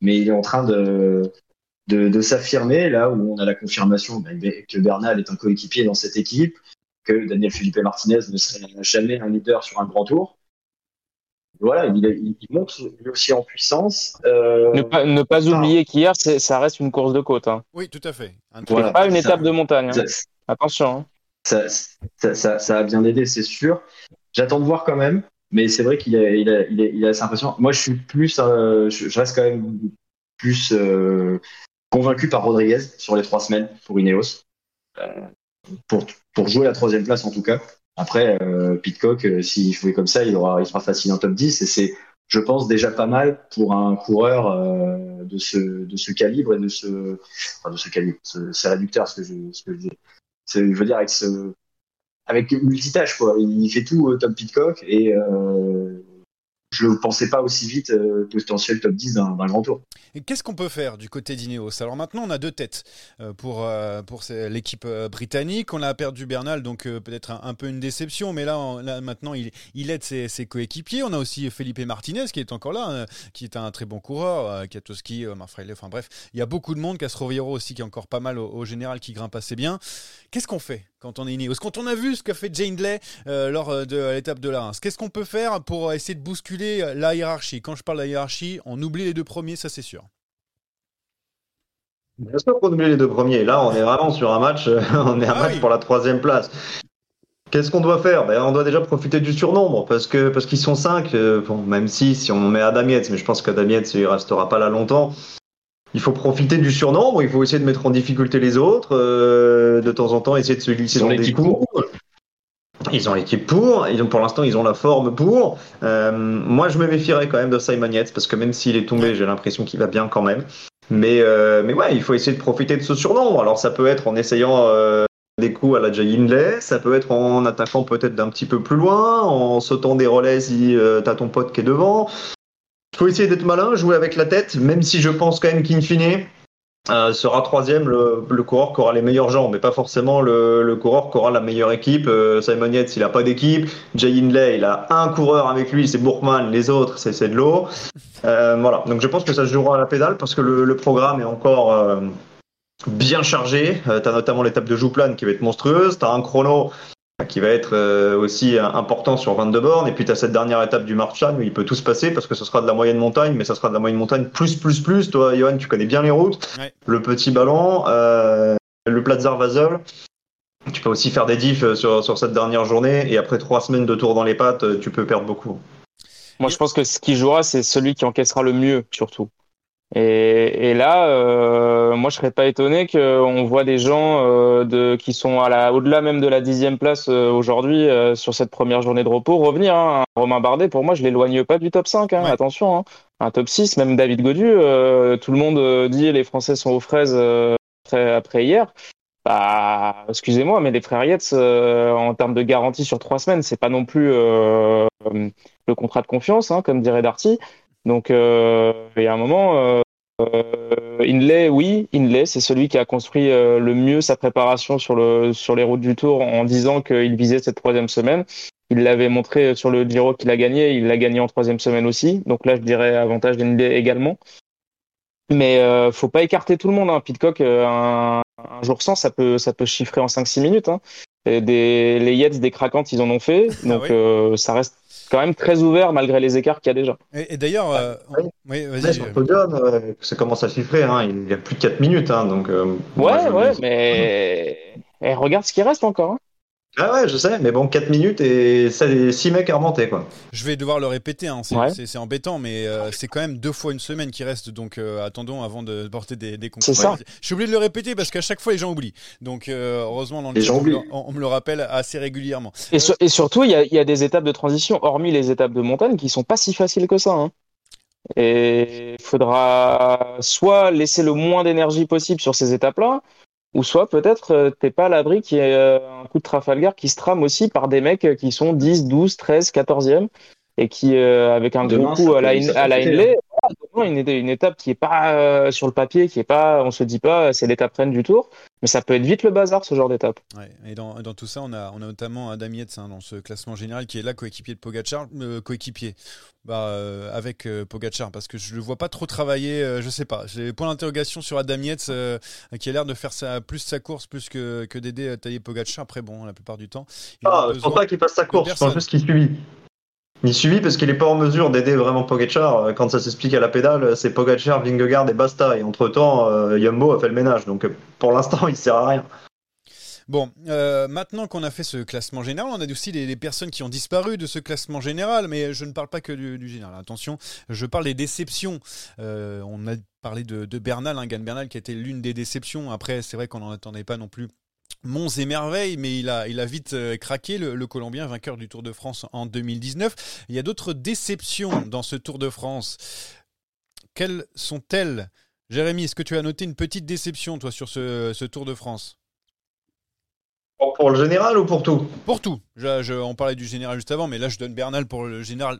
il est en train de, de, s'affirmer là où on a la confirmation bah, que Bernal est un coéquipier dans cette équipe, que Daniel Felipe Martinez ne serait jamais un leader sur un grand tour. Voilà, il, monte lui aussi en puissance. Euh, ne pas, oublier qu'hier, ça reste une course de côte. Hein. Oui, tout à fait. Voilà, pas une étape de montagne. Hein. Attention. Hein. Ça, a bien aidé, c'est sûr. J'attends de voir quand même, mais c'est vrai qu'il a, il a, il a, assez Moi, je suis plus, euh, je, reste quand même plus euh, convaincu par Rodriguez sur les trois semaines pour Ineos. Euh, pour, pour jouer la troisième place en tout cas. Après, euh, Pitcock, euh, s'il jouait comme ça, il, aura, il sera facile en top 10 et c'est, je pense, déjà pas mal pour un coureur euh, de, ce, de ce calibre et de ce, enfin, de ce calibre. C'est réducteur ce que je, ce que je dis. Je veux dire, avec ce, avec multitâche, quoi. Il fait tout, Tom Pitcock, et euh, je ne pensais pas aussi vite euh, potentiel top 10 d'un grand tour. Qu'est-ce qu'on peut faire du côté d'Ineos? Alors maintenant, on a deux têtes euh, pour, euh, pour l'équipe britannique. On a perdu Bernal, donc peut-être un, peu une déception, mais là, là maintenant, il, aide ses, coéquipiers. On a aussi Felipe Martinez qui est encore là, qui est un très bon coureur. Katowski, Marfraile, enfin bref, il y a beaucoup de monde. Castroviro aussi qui est encore pas mal au général, qui grimpe assez bien. Qu'est-ce qu'on fait? Quand on est Ineos Quand on a vu ce qu'a fait Jane Lay lors de l'étape de la Reims, qu'est-ce qu'on peut faire pour essayer de bousculer la hiérarchie? Quand je parle de la hiérarchie, on oublie les deux premiers, ça c'est sûr. Bien sûr qu'on oublie les deux premiers. Là, on est vraiment sur un match, <laughs> on est un ah match pour la troisième place. Qu'est-ce qu'on doit faire? Ben, On doit déjà profiter du surnombre parce que parce qu'ils sont cinq. Euh, bon, même si si on met Adam Yates, mais je pense qu'Adam Yates il restera pas là longtemps. Il faut profiter du surnombre. Il faut essayer de mettre en difficulté les autres. Euh, de temps en temps, essayer de se glisser dans les coups. Ils ont l'équipe pour, ils ont, pour l'instant ils ont la forme pour. Euh, moi je me méfierais quand même de Simon Yates parce que même s'il est tombé, j'ai l'impression qu'il va bien quand même. Mais, euh, mais ouais, il faut essayer de profiter de ce surnom. Alors ça peut être en essayant euh, des coups à la Jay Hindley, ça peut être en attaquant peut-être d'un petit peu plus loin, en sautant des relais si t'as ton pote qui est devant. Il faut essayer d'être malin, jouer avec la tête, même si je pense quand même qu'in fine, euh, sera troisième le, le, coureur qui aura les meilleurs gens, mais pas forcément le, le coureur qui aura la meilleure équipe. Euh, Simon Yates, il a pas d'équipe. Jay Hindley, il a un coureur avec lui, c'est Bourkman. Les autres, c'est de. Euh, voilà. Donc je pense que ça se jouera à la pédale parce que le, le programme est encore euh, bien chargé. tu as notamment l'étape de Jouplane qui va être monstrueuse. Tu as un chrono qui va être euh, aussi important sur 22 bornes. Et puis tu as cette dernière étape du Marchan où il peut tout se passer parce que ce sera de la moyenne montagne, mais ça sera de la moyenne montagne plus, plus, plus. Toi, Johan, tu connais bien les routes. Le petit ballon, euh, le Platzar Vasel. Tu peux aussi faire des diffs euh, sur, sur cette dernière journée. Et après trois semaines de tour dans les pattes, tu peux perdre beaucoup. Moi, je pense que ce qui jouera, c'est celui qui encaissera le mieux, surtout. Et, et, là, euh, moi, je serais pas étonné qu'on voit des gens euh, de, qui sont à la, au-delà même de la dixième place euh, aujourd'hui euh, sur cette première journée de repos revenir. Hein. Romain Bardet, pour moi, je l'éloigne pas du top 5. Hein, Attention, hein. un top 6, même David Godu. tout le monde dit les Français sont aux fraises après, après, hier. Bah, excusez-moi, mais les frères Yates, en termes de garantie sur trois semaines, c'est pas non plus le contrat de confiance, hein, comme dirait Darty. Donc, euh, il y a un moment, euh, euh, Inlay, oui, Inlay, c'est celui qui a construit le mieux sa préparation sur, le, sur les routes du Tour en disant qu'il visait cette troisième semaine. Il l'avait montré sur le Giro qu'il a gagné, il l'a gagné en troisième semaine aussi. Donc là, je dirais avantage d'Inlay également. Mais euh, faut pas écarter tout le monde. Hein. Pitcock, un, un, jour sans, ça peut, ça peut chiffrer en 5-6 minutes. Hein. Et des, les Yates, des craquantes, ils en ont fait. Ah Donc euh, ça reste quand même très ouvert malgré les écarts qu'il y a déjà. Et, d'ailleurs, euh, oui, vas-y. Euh, ça commence à chiffrer, hein, il y a plus de 4 minutes, hein, donc. Euh, ouais, ouais, mais <laughs> et regarde ce qui reste encore. Hein. Ah ouais, je sais, mais bon, 4 minutes et 6 mecs à remonter, quoi. Je vais devoir le répéter, hein, c'est embêtant, mais euh, c'est quand même deux fois une semaine qui reste, donc euh, attendons avant de porter des, des C'est ça. Je suis obligé de le répéter parce qu'à chaque fois les gens oublient. Donc euh, heureusement, dans le les on, me le, on, me le rappelle assez régulièrement. Et, et surtout, il y, y a, des étapes de transition, hormis les étapes de montagne, qui sont pas si faciles que ça. Hein. Et il faudra soit laisser le moins d'énergie possible sur ces étapes-là, ou soit peut-être euh, t'es pas à l'abri qu'il y ait euh, un coup de Trafalgar qui se trame aussi par des mecs qui sont 10, 12, 13, 14e et qui, euh, avec un gros coup à la, à la Une, une, étape qui est pas sur le papier, qui est pas, on se dit pas, c'est l'étape reine du tour, mais ça peut être vite le bazar ce genre d'étape. Ouais, et dans, dans, tout ça, on a, on a notamment Adam Yates hein, dans ce classement général qui est là coéquipier de Pogacar, euh, coéquipier bah, euh, avec euh, Pogacar parce que je le vois pas trop travailler, je sais pas. J'ai point d'interrogation sur Adam Yates qui a l'air de faire sa, plus sa course plus que, que d'aider à tailler Pogacar. Après, bon, la plupart du temps. Ah, je pense pas qu'il fasse sa course, je pense juste qu'il suit. Il suit parce qu'il n'est pas en mesure d'aider vraiment Pogacar. Quand ça s'explique à la pédale, c'est Pogacar, Vingegaard et basta. Et entre-temps, euh, Yumbo a fait le ménage. Donc pour l'instant, <laughs> il sert à rien. Bon, euh, maintenant qu'on a fait ce classement général, on a aussi les, personnes qui ont disparu de ce classement général, mais je ne parle pas que du, général. Attention, je parle des déceptions. Euh, on a parlé de, Bernal, hein, Gann Bernal qui a été l'une des déceptions. Après, c'est vrai qu'on n'en attendait pas non plus Monts et merveilles, mais il a, il a vite euh, craqué, le, Colombien, vainqueur du Tour de France en 2019. Il y a d'autres déceptions dans ce Tour de France. Quelles sont-elles? Jérémy, est-ce que tu as noté une petite déception, toi, sur ce, Tour de France? Pour, le général ou pour tout? Pour tout. on parlait du général juste avant, mais là, je donne Bernal pour le général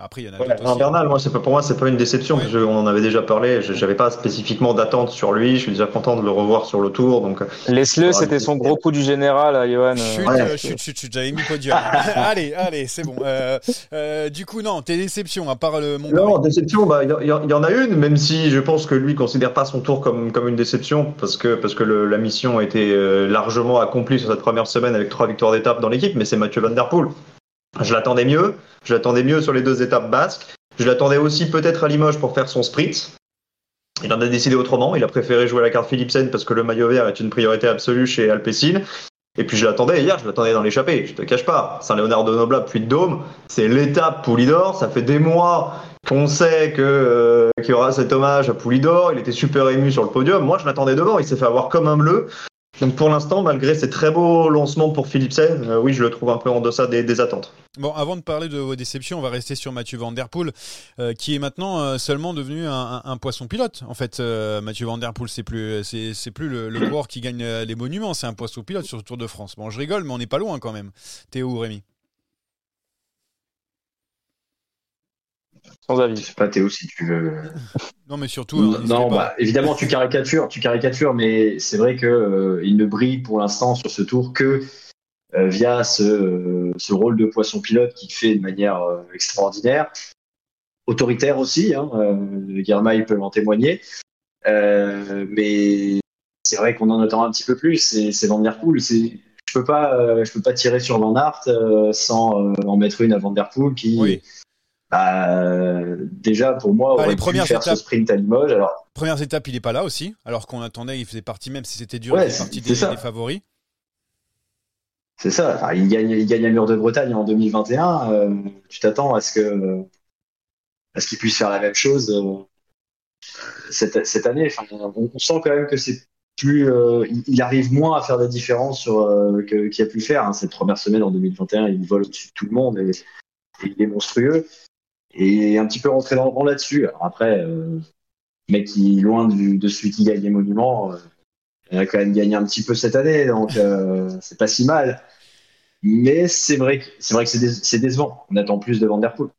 Après, il y en a Ouais, aussi. Bernal, moi, pas, pour moi, c'est pas une déception, Ouais. parce qu'on en avait déjà parlé. je- J'avais pas spécifiquement d'attente sur lui. Je suis déjà content de le revoir sur le tour. Donc, Laisse-le, Ouais, c'était son gros coup du général, à Johan. Chut, Ouais. euh, chut, chut, chut, j'avais mis podium. <laughs> <laughs> allez, allez, c'est bon. Euh, euh, du coup, non, tes déceptions, à part le Mont non, déception, bah, il y, y- y en a une, même si je pense que lui considère pas son tour comme, comme une déception, parce que, parce que le- la mission a été euh, largement accomplie sur cette première semaine avec trois victoires d'étape dans l'équipe, mais c'est Mathieu Van Der Poel. Je l'attendais mieux, je l'attendais mieux sur les deux étapes basques. Je l'attendais aussi peut-être à Limoges pour faire son sprint. Il en a décidé autrement. Il a préféré jouer la carte Philipsen parce que le maillot vert est une priorité absolue chez Alpecin. Et puis je l'attendais hier, je l'attendais dans l'échappée. Je te cache pas. Saint-Léonard de Noblat, puis de Dôme, c'est l'étape Poulidor. Ça fait des mois qu'on sait euh, qu'il y aura cet hommage à Poulidor. Il était super ému sur le podium. Moi, je l'attendais devant. Il s'est fait avoir comme un bleu. Donc pour l'instant, malgré ces très beaux lancements pour Philipsen, euh, oui, je le trouve un peu en deçà des, attentes. Bon, avant de parler de vos déceptions, on va rester sur Mathieu Van Der Poel, euh, qui est maintenant euh, seulement devenu un, poisson pilote. En fait, euh, Mathieu Van Der Poel, c'est plus, c'est, plus le, le coureur qui gagne les monuments, c'est un poisson pilote sur le Tour de France. Bon, je rigole, mais on n'est pas loin quand même. Théo ou Rémi? Sans Je avis. sais pas, Théo, si tu veux. Non, mais surtout, hein, non, bah, évidemment, tu caricatures, tu caricatures, mais c'est vrai que euh, il ne brille pour l'instant sur ce tour que euh, via ce, euh, ce rôle de poisson pilote qu'il fait de manière euh, extraordinaire, autoritaire aussi. Hein, euh, Guermail peut en témoigner, Euh, mais c'est vrai qu'on en attend un petit peu plus. C'est c'est Van Der Poel. Je peux pas, euh, je peux pas tirer sur Van Aert euh, sans euh, en mettre une à Van Der Poel qui. Oui. Bah, déjà pour moi Bah, les aurait pu premières faire ce étapes. sprint à Limoges. Alors Premières étapes, il n'est pas là aussi, alors qu'on attendait, il faisait partie, même si c'était dur, Ouais, il faisait partie des, favoris. C'est ça. Enfin, il gagne, il gagne à Mur de Bretagne en 2021. euh, tu t'attends à ce que, à ce qu'il puisse faire la même chose euh, cette, cette année. Enfin, on, on sent quand même que c'est plus, euh, il, il arrive moins à faire des différences sur qu'il a pu faire. hein. Cette première semaine en 2021, il vole au-dessus de tout le monde et, et il est monstrueux. Et un petit peu rentré dans le rang là-dessus. Après, euh, mec qui loin de celui qui gagne les monuments. euh, il a quand même gagné un petit peu cette année, donc euh, <laughs> c'est pas si mal. Mais c'est vrai que c'est vrai que c'est dé- c'est décevant. On attend plus de Van Der Poel.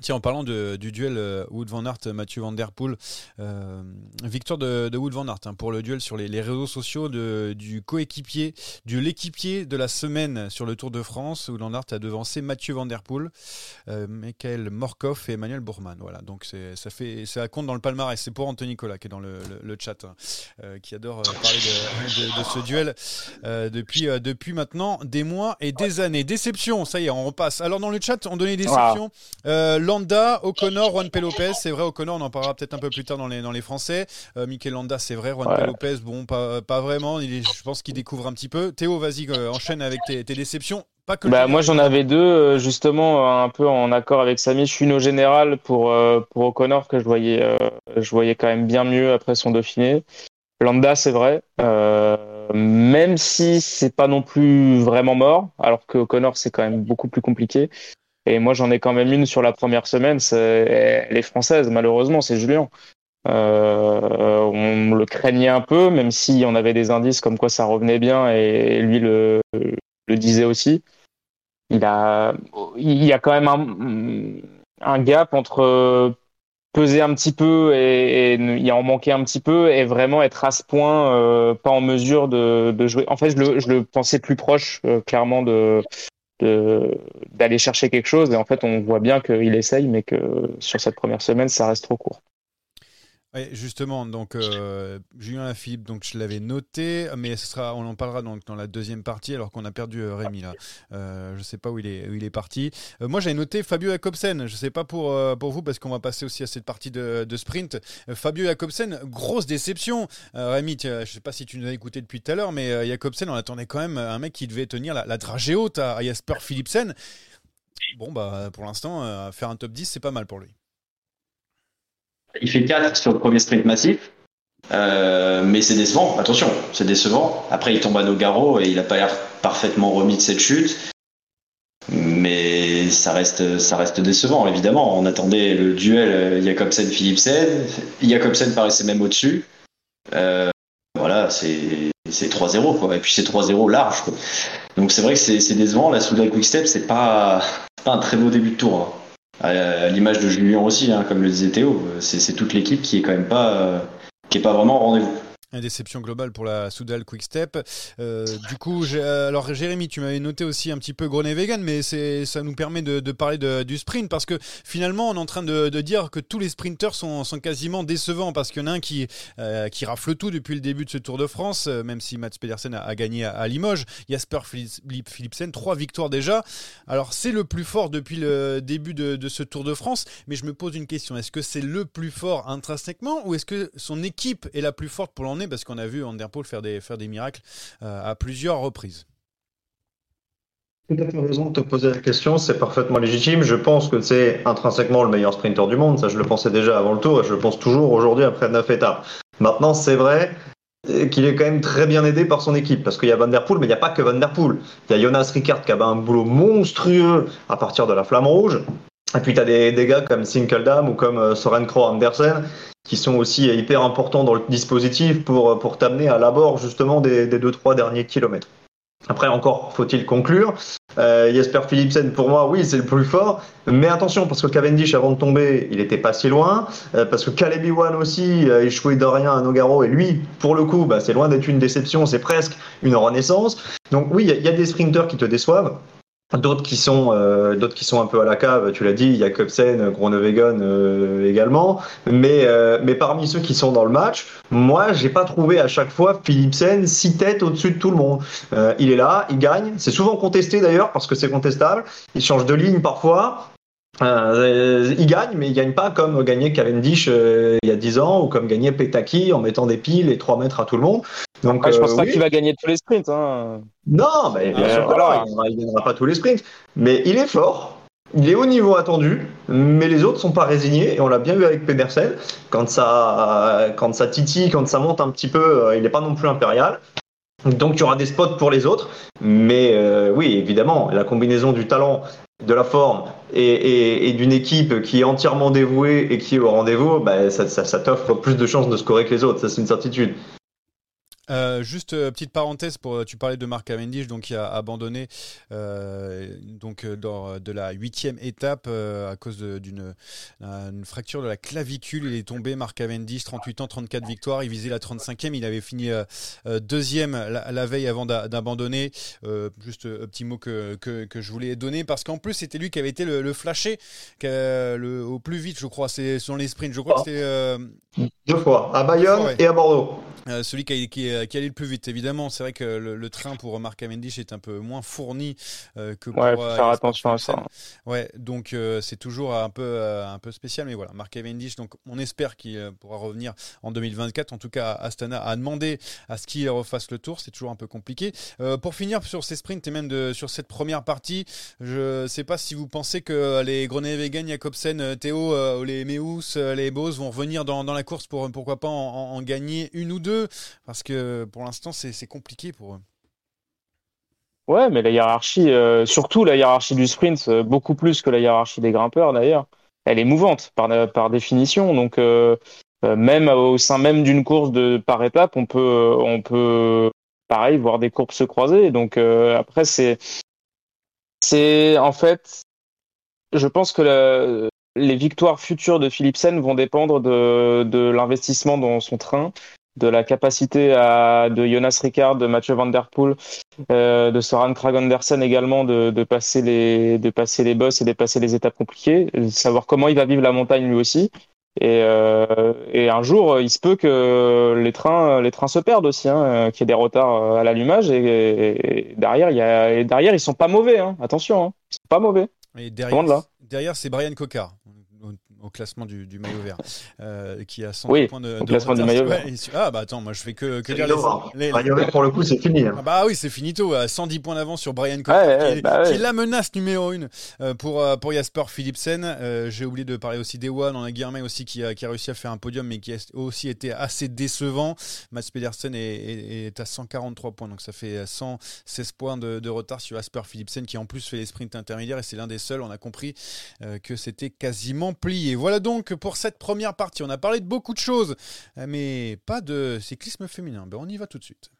Tiens, en parlant de- du duel euh, Wood Van Aert, Mathieu Van Der Poel, euh, victoire de, de Wood Van Aert hein, pour le duel sur les, les réseaux sociaux de- du coéquipier, de l'équipier de la semaine sur le Tour de France. Wood Van Aert a devancé Mathieu Van Der Poel, euh, Michael Morkov et Emmanuel Bourman. Voilà, donc ça fait ça compte dans le palmarès. C'est pour Anthony Nicolas qui est dans le, le- le chat, hein, euh, qui adore parler de, ce duel depuis, depuis maintenant des mois et des années. Déception, ça y est, on repasse. Alors dans le chat, on donnait des déceptions. Euh, Landa, O'Connor, Juan P. Lopez, c'est vrai, O'Connor, on en parlera peut-être un peu plus tard dans les, dans les Français. Euh, Mikel Landa, c'est vrai, Juan P. Ouais. Lopez, bon, pas, pas vraiment, il est- je pense qu'il découvre un petit peu. Théo, vas-y, euh, enchaîne avec tes, tes déceptions. Pas que Bah, moi, j'en avais deux, euh, justement, un peu en accord avec Samy. Je suis une au général pour, euh, pour O'Connor, que je voyais, euh, je voyais quand même bien mieux après son Dauphiné. Lambda, c'est vrai. Euh, même si c'est pas non plus vraiment mort, alors que O'Connor, c'est quand même beaucoup plus compliqué. Et moi, j'en ai quand même une sur la première semaine. C'est, elle est malheureusement, c'est Julien. Euh, on le craignait un peu, même si on avait des indices comme quoi ça revenait bien et lui le, disait aussi. Il a, il y a quand même un, gap entre peser un petit peu et, il en manquer un petit peu et vraiment être à ce point euh, pas en mesure de, jouer. En fait, je le, pensais plus proche, euh, clairement, de- d'aller chercher quelque chose et en fait on voit bien qu'il essaye mais que sur cette première semaine ça reste trop court. Ouais, justement, donc euh, Julien Lafilippe, donc je l'avais noté, mais on en parlera donc dans la deuxième partie, alors qu'on a perdu euh, Rémi là. Euh, je sais pas où il est, parti. Moi, j'avais noté Fabio Jacobsen. Je sais pas pour vous parce qu'on va passer aussi à cette partie de, sprint. Fabio Jacobsen, grosse déception. Rémi, je sais pas si tu nous as écouté depuis tout à l'heure, mais Jacobsen, on attendait quand même un mec qui devait tenir la, dragée haute à, Jasper Philipsen. Bon bah pour l'instant, faire un top 10, c'est pas mal pour lui. Il fait 4 sur le premier sprint massif. Euh, mais c'est décevant, attention, c'est décevant. Après, il tombe à Nogaro et il n'a pas l'air parfaitement remis de cette chute. Mais ça reste, ça reste décevant, évidemment. On attendait le duel euh, Jacobsen-Philipsen. Jacobsen paraissait même au-dessus. Euh, voilà, c'est c'est 3-0, quoi. Et puis c'est 3-0 large. Donc c'est vrai que c'est décevant. La Soudal Quick Step, c'est pas, pas un très beau début de tour. hein. À l'image de Julien aussi, hein, comme le disait Théo. C'est toute l'équipe qui est quand même pas, qui est pas vraiment au rendez-vous. Une déception globale pour la Soudal Quick Step. Euh, du coup, alors Jérémy, tu m'avais noté aussi un petit peu Groenewegen, mais c'est, ça nous permet de, parler du sprint parce que finalement, on est en train de, dire que tous les sprinters sont, quasiment décevants parce qu'il y en a un qui, euh, qui rafle tout depuis le début de ce Tour de France, euh, même si Mats Pedersen a, gagné à, Limoges. Jasper Philipsen, trois victoires déjà. Alors, c'est le plus fort depuis le début de, de ce Tour de France, mais je me pose une question est-ce que c'est le plus fort intrinsèquement ou est-ce que son équipe est la plus forte pour l'en parce qu'on a vu Anderpool faire des, faire des miracles euh, à plusieurs reprises. Tout à fait raison de te poser la question, c'est parfaitement légitime. Je pense que c'est intrinsèquement le meilleur sprinter du monde, ça je le pensais déjà avant le tour et je le pense toujours aujourd'hui après 9 étapes. Maintenant, c'est vrai qu'il est quand même très bien aidé par son équipe parce qu'il y a Van Der Poel, mais il n'y a pas que Van Der Poel. Il y a Jonas Ricard qui a un boulot monstrueux à partir de la flamme rouge. Et puis tu as des, gars comme Sinkeldam ou comme euh, Soren Kroh Andersen qui sont aussi hyper importants dans le dispositif pour, pour t'amener à l'abord justement des, des deux, trois derniers kilomètres. Après, encore faut-il conclure. Euh, Jesper Philipsen, pour moi, oui, c'est le plus fort. Mais attention, parce que Cavendish, avant de tomber, il était pas si loin. Euh, parce que Caleb Iwan aussi a échoué de rien à Nogaro. Et lui, pour le coup, bah, c'est loin d'être une déception, c'est presque une renaissance. Donc oui, il y, y, a des sprinters qui te déçoivent. D'autres qui sont euh, d'autres qui sont un peu à la cave, tu l'as dit, Jacobsen, Groenewegen euh, également. Mais euh, mais parmi ceux qui sont dans le match, moi j'ai pas trouvé à chaque fois Philipsen six têtes au-dessus de tout le monde. Euh, il est là, il gagne. C'est souvent contesté d'ailleurs parce que c'est contestable. Il change de ligne parfois. Euh, il gagne, mais il gagne pas comme gagnait Cavendish il y a 10 ans ou comme gagnait Petaki en mettant des piles et 3 mètres à tout le monde. Donc, je pense pas qu'il va gagner tous les sprints. Hein. Non, mais bien sûr, il ne gagnera pas tous les sprints. Mais il est fort. Il est au niveau attendu, mais les autres sont pas résignés et on l'a bien vu avec Pedersen. Quand ça, quand ça titille, quand ça monte un petit peu, euh, il n'est pas non plus impérial. Donc il y aura des spots pour les autres, mais euh, oui, évidemment, la combinaison du talent, de la forme et, d'une équipe qui est entièrement dévouée et qui est au rendez-vous, bah, ça, ça t'offre plus de chances de scorer que les autres, ça c'est une certitude. Euh, juste euh, petite parenthèse pour euh, tu parlais de Mark Cavendish donc qui a abandonné donc dans de la huitième étape à cause d'une fracture de la clavicule. Il est tombé Mark Cavendish 38 ans 34 victoires. Il visait la 35e il avait fini deuxième la, veille avant d'abandonner. Juste un petit mot que, que, je voulais donner parce qu'en plus c'était lui qui avait été le, le flashé le, au plus vite je crois. C'est sur les sprints. Je crois que c'était deux fois. À Bayonne et à Bordeaux. Celui qui, qui euh, qui allait le plus vite. Évidemment, c'est vrai que le, train pour Mark Cavendish est un peu moins fourni euh, que pour. Ouais, faut euh, faire attention à ça. Ouais, donc c'est toujours un peu un peu spécial, mais voilà, Mark Cavendish. Donc on espère qu'il pourra revenir en 2024. En tout cas, Astana a demandé à ce qu'il refasse le tour. C'est toujours un peu compliqué. pour finir sur ces sprints et même de, sur cette première partie, je sais pas si vous pensez que les Groenewegen, Jacobsen, Théo, les Meus, les Bose vont revenir dans, dans, la course pour pourquoi pas en, en gagner une ou deux, parce que pour l'instant, c'est compliqué pour eux. Ouais, mais la hiérarchie, euh, surtout la hiérarchie du sprint, euh, beaucoup plus que la hiérarchie des grimpeurs d'ailleurs, elle est mouvante par, définition. Donc, euh, même au sein même d'une course de par étape, on peut, on peut, pareil, voir des courbes se croiser. Donc, après, c'est, c'est en fait, je pense que les victoires futures de Philipsen vont dépendre de l'investissement dans son train de la capacité à, de Jonas Ricard, de Mathieu Van Der Poel, euh, de Soran Krag Andersen également de, de, passer les, de passer les bosses et de passer les étapes compliquées, de savoir comment il va vivre la montagne lui aussi. Et, euh, et un jour, il se peut que les trains, les trains se perdent aussi, hein, qu'il y ait des retards à l'allumage. Et, derrière, il y a, et derrière, ils sont pas mauvais. Hein, attention, hein, ils sont pas mauvais. Et derrière, derrière c'est Brian Cocard au classement du, du maillot vert, euh, qui a 100 points de, au classement du maillot vert. ah bah attends, moi je fais que, que dire les, les, les, pour le coup c'est fini. Hein. Ah bah oui c'est finito, à 100 points d'avance sur Brian Cotter, qui, bah qui, est la menace numéro une euh, pour euh, pour Jasper Philipsen. Euh, J'ai oublié de parler aussi d'Ewan, on a Guillermin aussi qui a, qui a réussi à faire un podium, mais qui a aussi été assez décevant. Mats Pedersen est, est, est, à 143 points, donc ça fait 116 points de, de retard sur Jasper Philipsen, qui en plus fait les sprints intermédiaires et c'est l'un des seuls. On a compris euh, que c'était quasiment plié. Voilà donc pour cette première partie. On a parlé de beaucoup de choses, mais pas de cyclisme féminin. Ben, on y va tout de suite.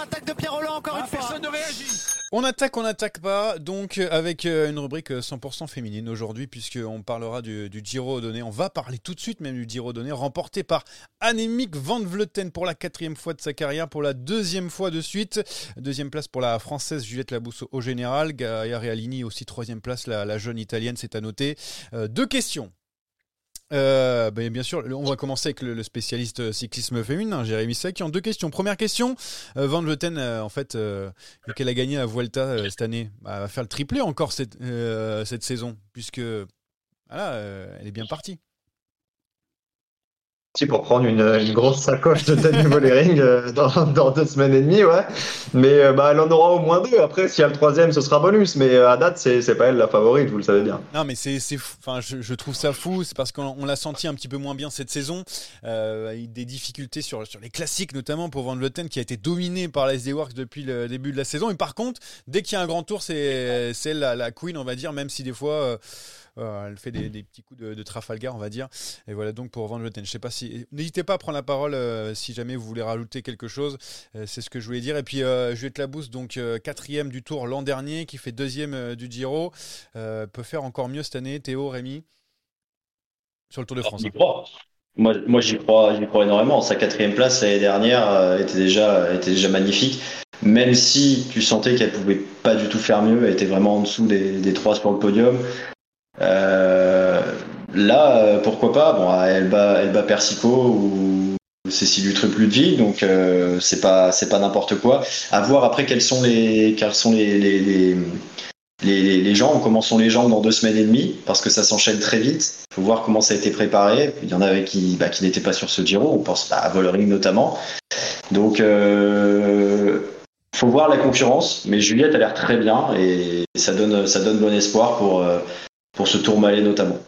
Attaque de Pierre Roland encore une fois. Personne ne réagit. On attaque, on n'attaque pas, donc euh, avec euh, une rubrique euh, 100% féminine aujourd'hui, puisqu'on parlera du, du Giro donné. On va parler tout de suite même du Giro donné, remporté par Annemiek van Vleuten pour la quatrième fois de sa carrière, pour la deuxième fois de suite. Deuxième place pour la française Juliette Labousse au général. Gaia Realini aussi troisième place, la, la jeune italienne, c'est à noter. Euh, deux questions. Euh, ben, bien sûr, on va commencer avec le, spécialiste cyclisme féminin, Jérémy qui en deux questions. Première question, euh, Van Vleuten, euh, en fait, euh, vu qu'elle a gagné la Vuelta euh, cette année, bah, va faire le triplé encore cette, euh, saison, puisque euh, elle est bien partie. Pour prendre une, une grosse sacoche de Dani Vollering <laughs> euh, dans, dans deux semaines et demie, ouais. Mais euh, bah, elle en aura au moins deux. Après, s'il y a le troisième, ce sera bonus. Mais euh, à date, c'est pas elle la favorite, vous le savez bien. Non, mais c'est, enfin, je, je trouve ça fou. C'est parce qu'on on l'a senti un petit peu moins bien cette saison. Euh, avec des difficultés sur, sur les classiques, notamment pour Van Vleuten, qui a été dominé par la SD Works depuis le début de la saison. Et par contre, dès qu'il y a un grand tour, c'est, c'est elle la, la queen, on va dire, même si des fois. Euh, elle fait des, des petits coups de, de Trafalgar, on va dire. Et voilà donc pour Van Vleuten. Je sais pas si. N'hésitez pas à prendre la parole euh, si jamais vous voulez rajouter quelque chose. Euh, c'est ce que je voulais dire. Et puis Juliette Labousse, donc quatrième du tour l'an dernier, qui fait deuxième du Giro, peut faire encore mieux cette année. Théo, Rémi, sur le Tour de France. Crois. Moi, moi j'y crois, j'y crois énormément. Sa quatrième place l'année dernière euh, était déjà, était déjà magnifique. Même si tu sentais qu'elle pouvait pas du tout faire mieux, elle était vraiment en dessous des, des trois sur le podium. Euh, là, euh, pourquoi pas? Bon, elle bat, elle bat Persico ou Cécile Lutrep Ludwig, donc euh, c'est pas, c'est pas n'importe quoi. À voir après quels sont les, quels sont les, les, les, les, les- les gens, comment sont les gens dans deux semaines et demie, parce que ça s'enchaîne très vite. Il faut voir comment ça a été préparé. Il y en avait qui, bah, qui n'étaient pas sur ce Giro, on pense bah, à Vollering notamment. Donc, euh, faut voir la concurrence, mais Juliette a l'air très bien et ça donne, ça donne bon espoir pour, pour ce Tour Malais notamment.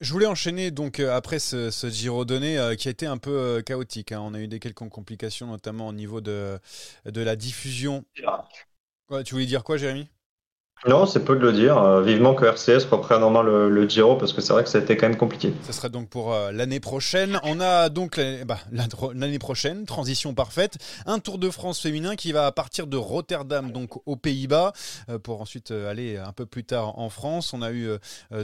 Je voulais enchaîner donc euh, après ce, ce Giro donné euh, qui a été un peu euh, chaotique. hein. On a eu des quelques complications, notamment au niveau de, de la diffusion. Ouais, tu voulais dire quoi, Jérémy? Non, c'est peu de le dire. Euh, vivement que RCS reprenne en main le, le Giro parce que c'est vrai que ça a été quand même compliqué. Ce sera donc pour euh, l'année prochaine. On a donc l'année bah, la- l'année prochaine, transition parfaite, un Tour de France féminin qui va partir de Rotterdam, donc aux Pays-Bas, euh, pour ensuite aller un peu plus tard en France. On a eu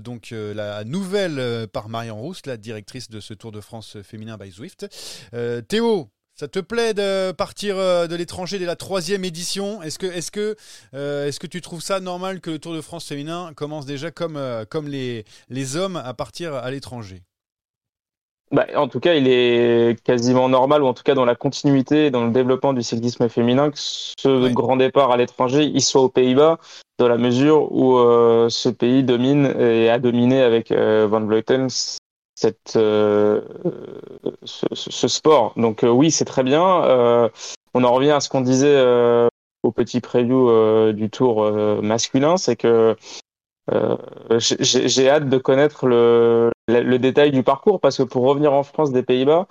donc la nouvelle par Marion Rousse, la directrice de ce Tour de France féminin by Zwift. Théo, ça te plaît de partir euh, de l'étranger dès la troisième édition? Est-ce que, est que, euh, est que tu trouves ça normal que le Tour de France féminin commence déjà comme, euh, comme les, les hommes à partir à l'étranger? Bah, en tout cas, il est quasiment normal, ou en tout cas dans la continuité, dans le développement du cyclisme féminin, que ce grand départ à l'étranger, il soit aux Pays-Bas, dans la mesure où euh, ce pays domine et a dominé avec Van Vleuten cette, euh, ce, sport. Donc euh, oui, c'est très bien. Euh, on en revient à ce qu'on disait au petit preview du tour masculin, c'est que j'ai hâte de connaître le, le, détail du parcours parce que pour revenir en France des Pays-Bas,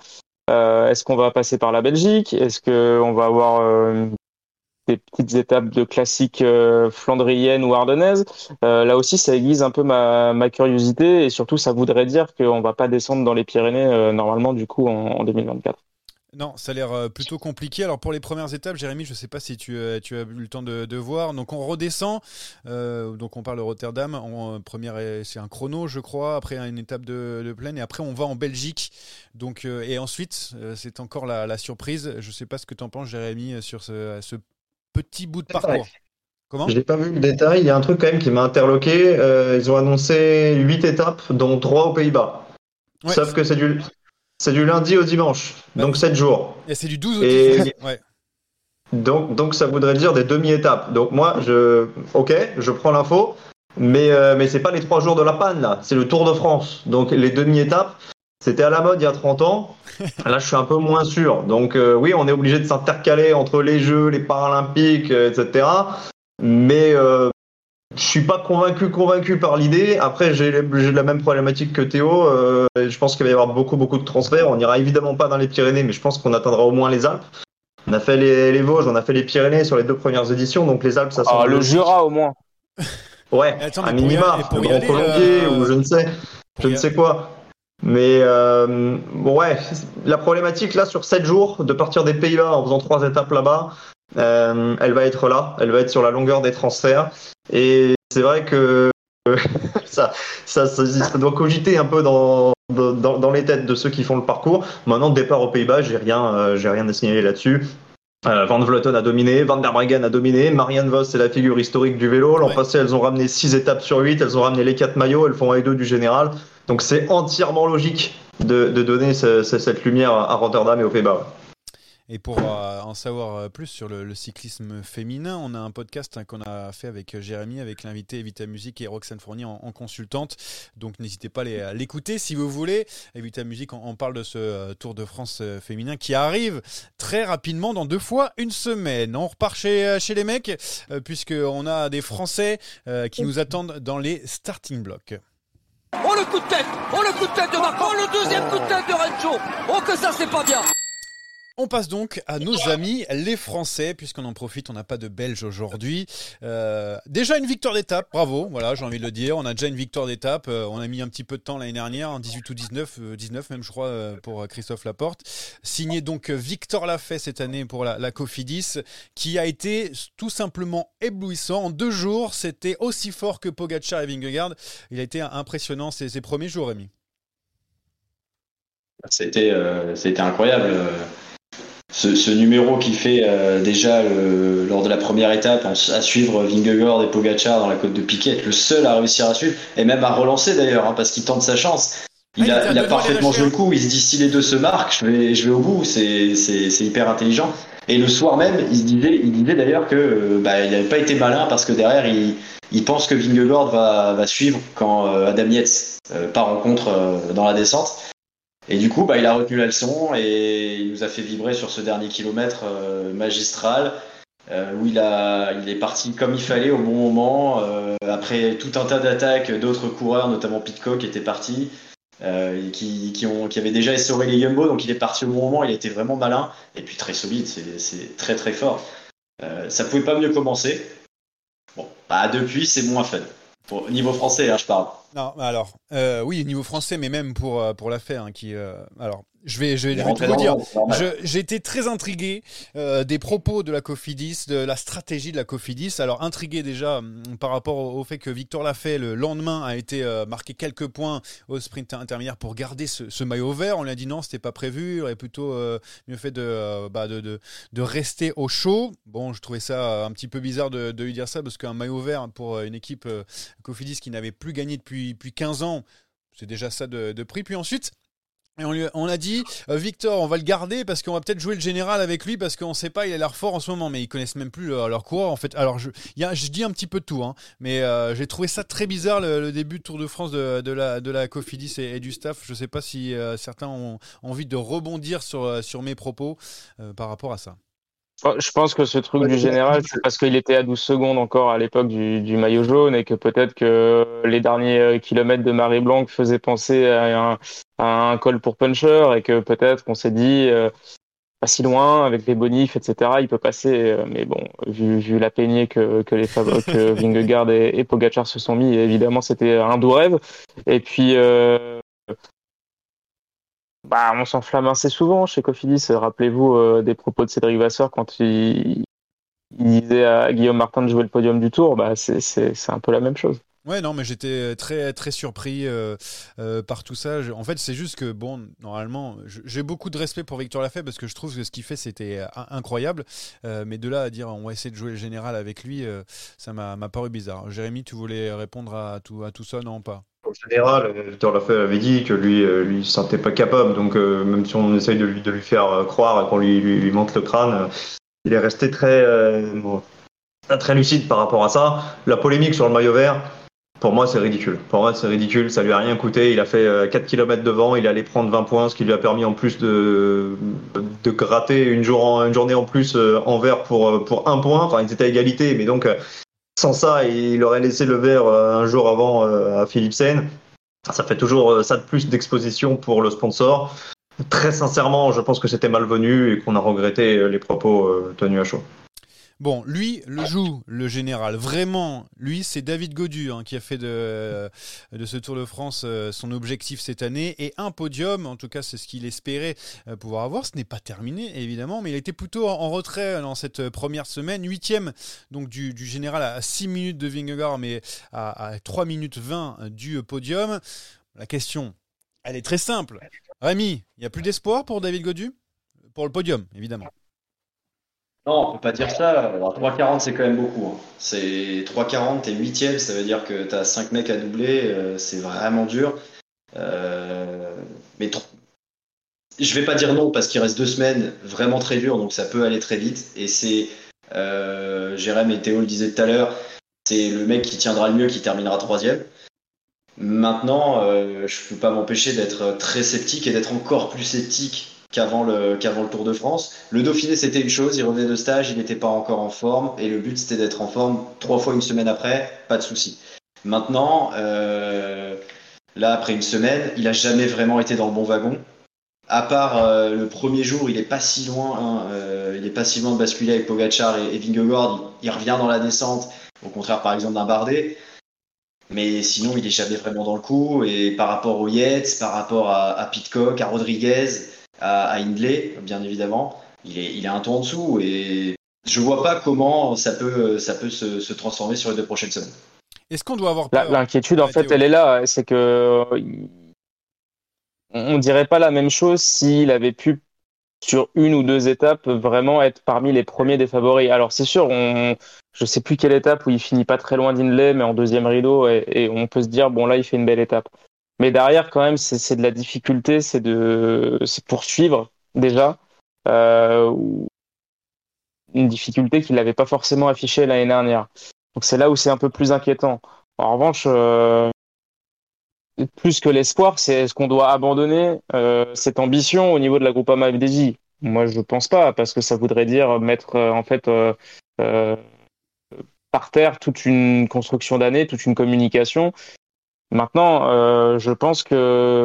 est-ce qu'on va passer par la Belgique? Est-ce qu'on va avoir des petites étapes de classiques euh, ou ardennaises Euh, Là aussi, ça aiguise un peu ma, curiosité et surtout, ça voudrait dire qu'on va pas descendre dans les Pyrénées euh, normalement du coup en, en 2024. Non, ça a l'air euh, plutôt compliqué. Alors pour les premières étapes, Jérémy, je ne sais pas si tu, as eu le temps de, voir. Donc on redescend, donc on parle de Rotterdam. En première, c'est un chrono, je crois. Après une étape de, plaine et après on va en Belgique. Donc et ensuite, c'est encore la, surprise. Je ne sais pas ce que tu en penses, Jérémy, sur ce petit bout de parcours. Comment J'ai pas vu le détail. Il y a un truc quand même qui m'a interloqué. Euh, ils ont annoncé 8 étapes, dont 3 aux Pays-Bas. Ouais, Sauf que c'est du, c'est du lundi au dimanche, Bah, donc 7 jours. Et c'est du 12 au Et- 10. <laughs> Ouais. Donc, donc ça voudrait dire des demi-étapes. Donc moi, je, ok, je prends l'info, mais euh, mais c'est pas les 3 jours de la panne là, c'est le Tour de France. Donc les demi-étapes, c'était à la mode il y a 30 ans. <laughs> Là, je suis un peu moins sûr. Donc euh, oui, on est obligé de s'intercaler entre les Jeux, les Paralympiques, euh, etc. Mais euh, je suis pas convaincu convaincu par l'idée. Après, j'ai la même problématique que Théo. Euh, je pense qu'il va y avoir beaucoup beaucoup de transferts. On n'ira évidemment pas dans les Pyrénées, mais je pense qu'on atteindra au moins les Alpes. On a fait les, les Vosges, on a fait les Pyrénées sur les deux premières éditions, donc les Alpes, ça Ah, semble le Jura au moins. Ouais, <laughs> attends, un minima, aller- pour le Grand Colombier euh, ou je ne sais, je ne sais quoi. Mais euh, bon, ouais, la problématique là sur 7 jours, de partir des Pays-Bas en faisant trois étapes là-bas, euh, elle va être là, elle va être sur la longueur des transferts. Et c'est vrai que <laughs> ça, ça, ça, ça doit cogiter un peu dans, dans, dans les têtes de ceux qui font le parcours. Maintenant, départ aux Pays-Bas, j'ai rien, euh, j'ai rien à signaler là-dessus. Euh, Van Vleuten a dominé, Van der Breggen a dominé, Marianne Vos c'est la figure historique du vélo. L'an Ouais. passé, elles ont ramené 6 étapes sur 8, elles ont ramené les 4 maillots, elles font 1 et 2 du général. Donc c'est entièrement logique de, de donner ce- ce- cette lumière à Rotterdam et aux Pays-Bas. Et pour euh, en savoir euh, plus sur le, le cyclisme féminin, on a un podcast hein, qu'on a fait avec euh, Jérémy, avec l'invité Evita Musique et Roxane Fournier en, en consultante. Donc n'hésitez pas à les- à l'écouter si vous voulez. Evita Musique, on, on parle de ce euh, Tour de France euh, féminin qui arrive très rapidement dans deux fois une semaine. On repart chez, chez les mecs, puisqu'on a des Français qui nous attendent dans les starting blocks. Oh le coup de tête. Oh le coup de tête de Marco Oh le deuxième coup de tête de Rencho Oh que ça c'est pas bien On passe donc à nos amis les Français, puisqu'on en profite, on n'a pas de Belges aujourd'hui. Euh, déjà une victoire d'étape, bravo, voilà, j'ai envie de le dire. On a déjà une victoire d'étape, euh, on a mis un petit peu de temps l'année dernière, en 18 ou 19, euh, 19 même je crois, pour Christophe Laporte. Signé donc Victor Lafay cette année pour la, la Cofidis, qui a été tout simplement éblouissant. En deux jours, c'était aussi fort que Pogacar et Vingegaard. Il a été impressionnant ces, ces premiers jours, Rémi. C'était incroyable. Ce, ce numéro qui fait euh, déjà lors de la première étape à suivre Vingegaard et Pogacar dans la côte de Piquet, le seul à réussir à suivre et même à relancer d'ailleurs hein, parce qu'il tente sa chance. Il Ah, a, il a parfaitement joué le coup. Il se dit si les deux se marquent, je vais, je vais au bout. C'est c'est- c'est hyper intelligent. Et le soir même, il disait, il disait d'ailleurs que euh, bah, il n'avait pas été malin parce que derrière, il, il pense que Vingegaard va, va suivre quand euh, Adam Yates euh, part en contre euh, dans la descente. Et du coup, bah, il a retenu la leçon et il nous a fait vibrer sur ce dernier kilomètre euh, magistral euh, où il, a, il est parti comme il fallait au bon moment. euh, après tout un tas d'attaques d'autres coureurs, notamment Pitcock, étaient partis, euh, et qui, qui, ont, qui avaient déjà essoré les Jumbo. Donc il est parti au bon moment, il a été vraiment malin et puis très solide, c'est c'est très très fort. Euh, ça pouvait pas mieux commencer. Bon, bah, depuis, c'est moins fun. Niveau français, hein, je parle. Non, alors, euh, oui, niveau français, mais même pour, euh, pour l'affaire, hein, qui, euh, alors, je vais, je vais, je tout vous dire. J'ai été très intrigué euh, des propos de la Cofidis, de la stratégie de la Cofidis. Alors intrigué déjà hum, par rapport au, au fait que Victor Lafay le lendemain a été euh, marqué quelques points au sprint intermédiaire pour garder ce, ce maillot vert. On lui a dit non, c'était pas prévu. Il aurait plutôt euh, mieux fait de, bah, de, de, de rester au chaud. Bon, je trouvais ça un petit peu bizarre de, de lui dire ça parce qu'un maillot vert pour une équipe Cofidis qui n'avait plus gagné depuis, depuis 15 ans, c'est déjà ça de, de prix. Puis ensuite, et on, lui, on a dit, euh, Victor, on va le garder parce qu'on va peut-être jouer le général avec lui parce qu'on sait pas, il a l'air fort en ce moment, mais ils connaissent même plus leur, leur coureur en fait. Alors je, y je dis un petit peu de tout, hein, mais euh, j'ai trouvé ça très bizarre le, début de Tour de France de, la, de la Cofidis et, du staff. Je sais pas si euh, certains ont envie de rebondir sur, mes propos par rapport à ça. Je pense que ce truc du général, c'est parce qu'il était à 12 secondes encore à l'époque du, du maillot jaune et que peut-être que les derniers euh, kilomètres de Marie Blanc faisaient penser à un, à un col pour puncher et que peut-être qu'on s'est dit euh, pas si loin avec les bonifs, etc. Il peut passer, euh, mais bon, vu, vu la peignée que, que les <laughs> que Vingegaard et, et Pogacar se sont mis, évidemment, c'était un doux rêve. Et puis, euh, bah, on s'enflamme assez souvent chez Cofidis. Rappelez-vous euh, des propos de Cédric Vasseur quand il, disait à Guillaume Martin de jouer le podium du Tour. Bah, c'est un peu la même chose. Ouais, non, mais j'étais très très surpris euh, euh, par tout ça. En fait, c'est juste que bon, normalement, j'ai beaucoup de respect pour Victor Lafay parce que je trouve que ce qu'il fait c'était incroyable. Mais de là à dire on va essayer de jouer le général avec lui, ça m'a m'a paru bizarre. Jérémy, tu voulais répondre à tout à tout ça, non pas? En général, euh, Victor Lafay avait dit que lui, euh, lui, il se sentait pas capable. Donc, euh, même si on essaye de lui, de lui faire croire et qu'on lui, lui, lui monte le crâne, il est resté très, bon, très lucide par rapport à ça. La polémique sur le maillot vert, pour moi, c'est ridicule. Pour moi, c'est ridicule. Ça lui a rien coûté. Il a fait euh, 4 km devant. Il allé prendre 20 points, ce qui lui a permis en plus de, de gratter une, jour une journée en plus en vert pour, pour un point. Enfin, ils étaient à égalité. Mais donc, sans ça, il aurait laissé le vert euh, un jour avant euh, à Philipsen. Ça fait toujours euh, ça de plus d'exposition pour le sponsor. Très sincèrement, je pense que c'était malvenu et qu'on a regretté les propos tenus à chaud. Bon, lui le joue, le général. Vraiment, lui, c'est David Godu hein, qui a fait de, de ce Tour de France euh, son objectif cette année et un podium. En tout cas, c'est ce qu'il espérait euh, pouvoir avoir. Ce n'est pas terminé, évidemment, mais il était plutôt en, retrait dans cette première semaine. Huitième donc du, du général à 6 minutes de Vingegaard, mais à, à 3 minutes 20 du podium. La question, elle est très simple. Rémi, il n'y a plus d'espoir pour David Godu? Pour le podium, évidemment. Non, on peut pas dire ça. 3,40 c'est quand même beaucoup. Hein. C'est 3,40, t'es huitième, ça veut dire que tu as 5 mecs à doubler, euh, c'est vraiment dur. Euh, mais je vais pas dire non parce qu'il reste deux semaines vraiment très dur, donc ça peut aller très vite. Et c'est, euh, Jérém et Théo le disaient tout à l'heure, c'est le mec qui tiendra le mieux qui terminera troisième. Maintenant, euh, je peux pas m'empêcher d'être très sceptique et d'être encore plus sceptique qu'avant le, qu'avant le Tour de France. Le Dauphiné, c'était une chose, il revenait de stage, il n'était pas encore en forme, et le but, c'était d'être en forme trois fois une semaine après, pas de souci. Maintenant, euh, là, après une semaine, il a jamais vraiment été dans le bon wagon. À part euh, le premier jour, il est pas si loin, hein, euh, il est pas si loin de basculer avec Pogachar et, et Vingegaard. Il, revient dans la descente, au contraire, par exemple, d'un Bardet. Mais sinon, il est jamais vraiment dans le coup. Et par rapport aux Yates, par rapport à Pitcock, à Rodriguez, à, à Hindley, bien évidemment, il est, il est un ton en dessous. Et je vois pas comment ça peut, ça peut se, se transformer sur les deux prochaines semaines. Est-ce qu'on doit avoir peur L'inquiétude, en fait, elle est là. C'est que on dirait pas la même chose s'il avait pu sur une ou deux étapes vraiment être parmi les premiers des favoris. Alors c'est sûr, on, je sais plus quelle étape où il finit pas très loin d'Inlay, mais en deuxième rideau, et, et, on peut se dire bon là il fait une belle étape. Mais derrière quand même c'est de la difficulté, c'est de poursuivre déjà euh, une difficulté qu'il n'avait pas forcément affichée l'année dernière. Donc c'est là où c'est un peu plus inquiétant. En revanche, euh, plus que l'espoir, c'est est-ce qu'on doit abandonner euh, cette ambition au niveau de la Groupama FDJ Moi, je pense pas, parce que ça voudrait dire mettre en fait par terre toute une construction d'année, toute une communication. Maintenant, euh, je pense que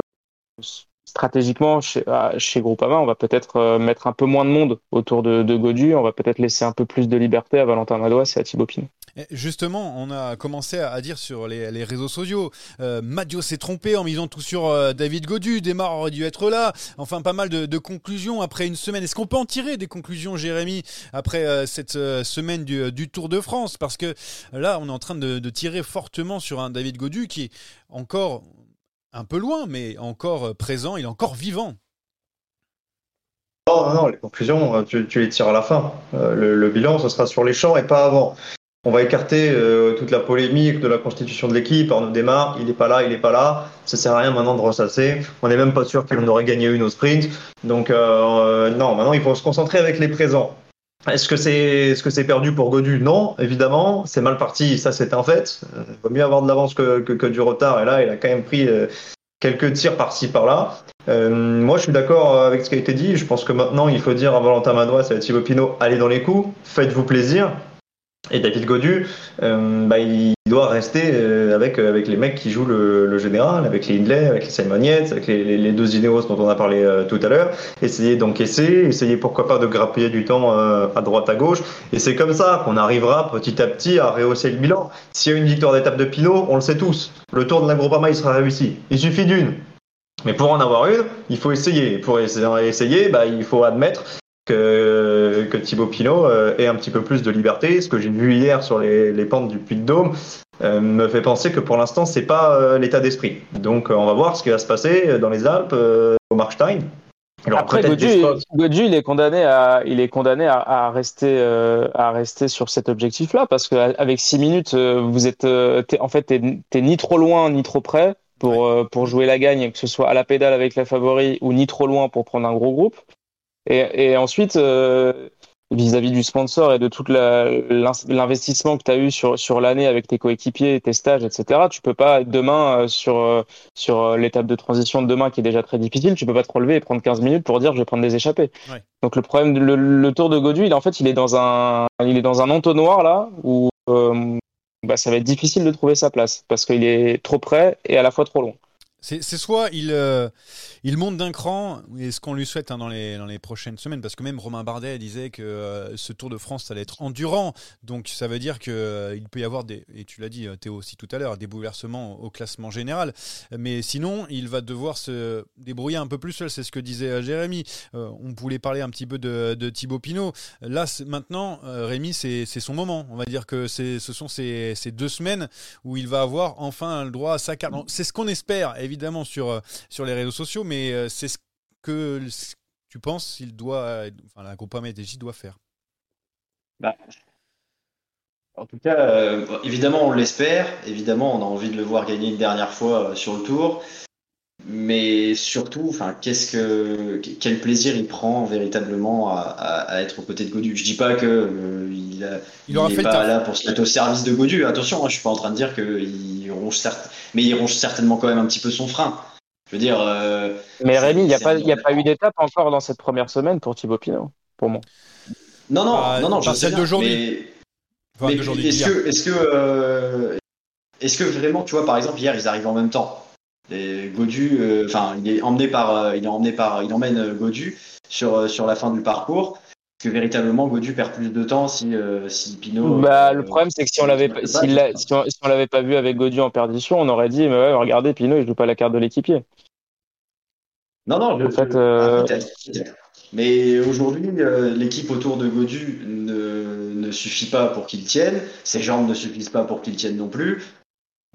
stratégiquement, chez, chez Groupama, on va peut-être mettre un peu moins de monde autour de, de Godu, on va peut-être laisser un peu plus de liberté à Valentin Madois et à Thibaut Pinot. Justement, on a commencé à dire sur les, réseaux sociaux, euh, Madio s'est trompé en misant tout sur euh, David Godu, Desmar aurait dû être là, enfin pas mal de, conclusions après une semaine. Est-ce qu'on peut en tirer des conclusions, Jérémy, après euh, cette euh, semaine du, Tour de France? Parce que là, on est en train de, tirer fortement sur un David Godu qui est encore un peu loin, mais encore présent, il est encore vivant. Non, non, non, les conclusions, tu, les tires à la fin. le bilan, ce sera sur les champs et pas avant. On va écarter euh, toute la polémique de la constitution de l'équipe. Arnaud démarre, il n'est pas là, il n'est pas là. Ça sert à rien maintenant de ressasser. On n'est même pas sûr qu'on aurait gagné une au sprint. Donc euh, non, maintenant il faut se concentrer avec les présents. Est-ce que c'est est -ce c'est perdu pour Godu? Non, évidemment. C'est mal parti, ça c'est un fait. Il euh, vaut mieux avoir de l'avance que, du retard. Et là, il a quand même pris euh, quelques tirs par-ci par-là. Euh, moi, je suis d'accord avec ce qui a été dit. Je pense que maintenant, il faut dire à Valentin Madois et à Thibaut Pinot, allez dans les coups, faites-vous plaisir. Et David Godu, euh, bah, il doit rester euh, avec, euh, avec les mecs qui jouent le, le général, avec les Hindley, avec les Simon avec les, les, les, deux Ineos dont on a parlé euh, tout à l'heure. Essayer d'encaisser, essayer pourquoi pas de grappiller du temps euh, à droite, à gauche. Et c'est comme ça qu'on arrivera petit à petit à rehausser le bilan. S'il y a une victoire d'étape de Pinot, on le sait tous. Le tour de la Groupama, il sera réussi. Il suffit d'une. Mais pour en avoir une, il faut essayer. Pour essayer, bah, il faut admettre que, que Thibaut Pinot euh, ait un petit peu plus de liberté. Ce que j'ai vu hier sur les, les pentes du Puy de Dôme euh, me fait penser que pour l'instant, c'est pas euh, l'état d'esprit. Donc, on va voir ce qui va se passer dans les Alpes, au Markstein. Alors, Après, Godu, Godu, il est condamné à, il est condamné à, à rester, à rester sur cet objectif-là, parce qu'avec six minutes, vous êtes, es, en fait, t'es ni trop loin ni trop près pour, ouais. pour jouer la gagne, que ce soit à la pédale avec la favori ou ni trop loin pour prendre un gros groupe. Et, et ensuite, euh, vis-à-vis du sponsor et de tout l'investissement que tu as eu sur, sur l'année avec tes coéquipiers, tes stages, etc., tu peux pas demain euh, sur, euh, sur l'étape de transition de demain qui est déjà très difficile, tu peux pas te relever et prendre 15 minutes pour dire je vais prendre des échappées. Ouais. Donc le problème, le, le, tour de Godu, il en fait, il est dans un, il est dans un entonnoir là où euh, bah, ça va être difficile de trouver sa place parce qu'il est trop près et à la fois trop long. C'est soit il, euh, il monte d'un cran, et ce qu'on lui souhaite hein, dans, les, dans les prochaines semaines, parce que même Romain Bardet disait que euh, ce Tour de France allait être endurant, donc ça veut dire qu'il il peut y avoir des, et tu l'as dit euh, Théo aussi tout à l'heure, des bouleversements au classement général, mais sinon il va devoir se débrouiller un peu plus seul, c'est ce que disait euh, Jérémy. Euh, on voulait parler un petit peu de, de Thibaut Pinot. Là maintenant, euh, Rémi, c'est son moment. On va dire que ce sont ces, ces deux semaines où il va avoir enfin le droit à sa carte. C'est ce qu'on espère, évidemment, sur, euh, sur les réseaux sociaux, mais euh, c'est ce que tu penses il doit, euh, enfin, la Groupama ETJ doit faire. Bah, en tout cas, évidemment, on l'espère. Évidemment, on a envie de le voir gagner une dernière fois sur le tour. Mais surtout, enfin, qu'est-ce que, quel plaisir il prend véritablement à, à- à être aux côtés de Godu. Je dis pas que euh, il, a- Il aura n'est fait le pas là pour se mettre au service de Godu. Attention, hein, je suis pas en train de dire qu'il ronge certes, mais il ronge certainement quand même un petit peu son frein. Je veux dire, euh, Mais Rémi, il n'y a, pas- y a eu d'étape encore dans cette première semaine pour Thibaut Pinot, pour moi. non, non, Ah, non, non, je celle d'aujourd'hui. mais- Enfin, Mais d'aujourd'hui, est-ce d'hier. que, est-ce que, euh, est-ce que vraiment, tu vois, par exemple, hier, ils arrivent en même temps. Et Godu, euh, enfin, il est emmené par, euh, il est emmené par, il emmène euh, Godu sur sur la fin du parcours. Que véritablement Godu perd plus de temps si euh, si Pinot. Bah, euh, le problème, c'est que si on l'avait pas, je sais s'il pas. l'a- si on, si on l'avait pas vu avec Godu en perdition, on aurait dit, mais ouais, regardez, Pinot, il joue pas la carte de l'équipier. Non, non, je- En fait, euh, ah. Mais aujourd'hui, l'équipe autour de Godu ne, ne suffit pas pour qu'il tienne. Ses jambes ne suffisent pas pour qu'il tienne non plus.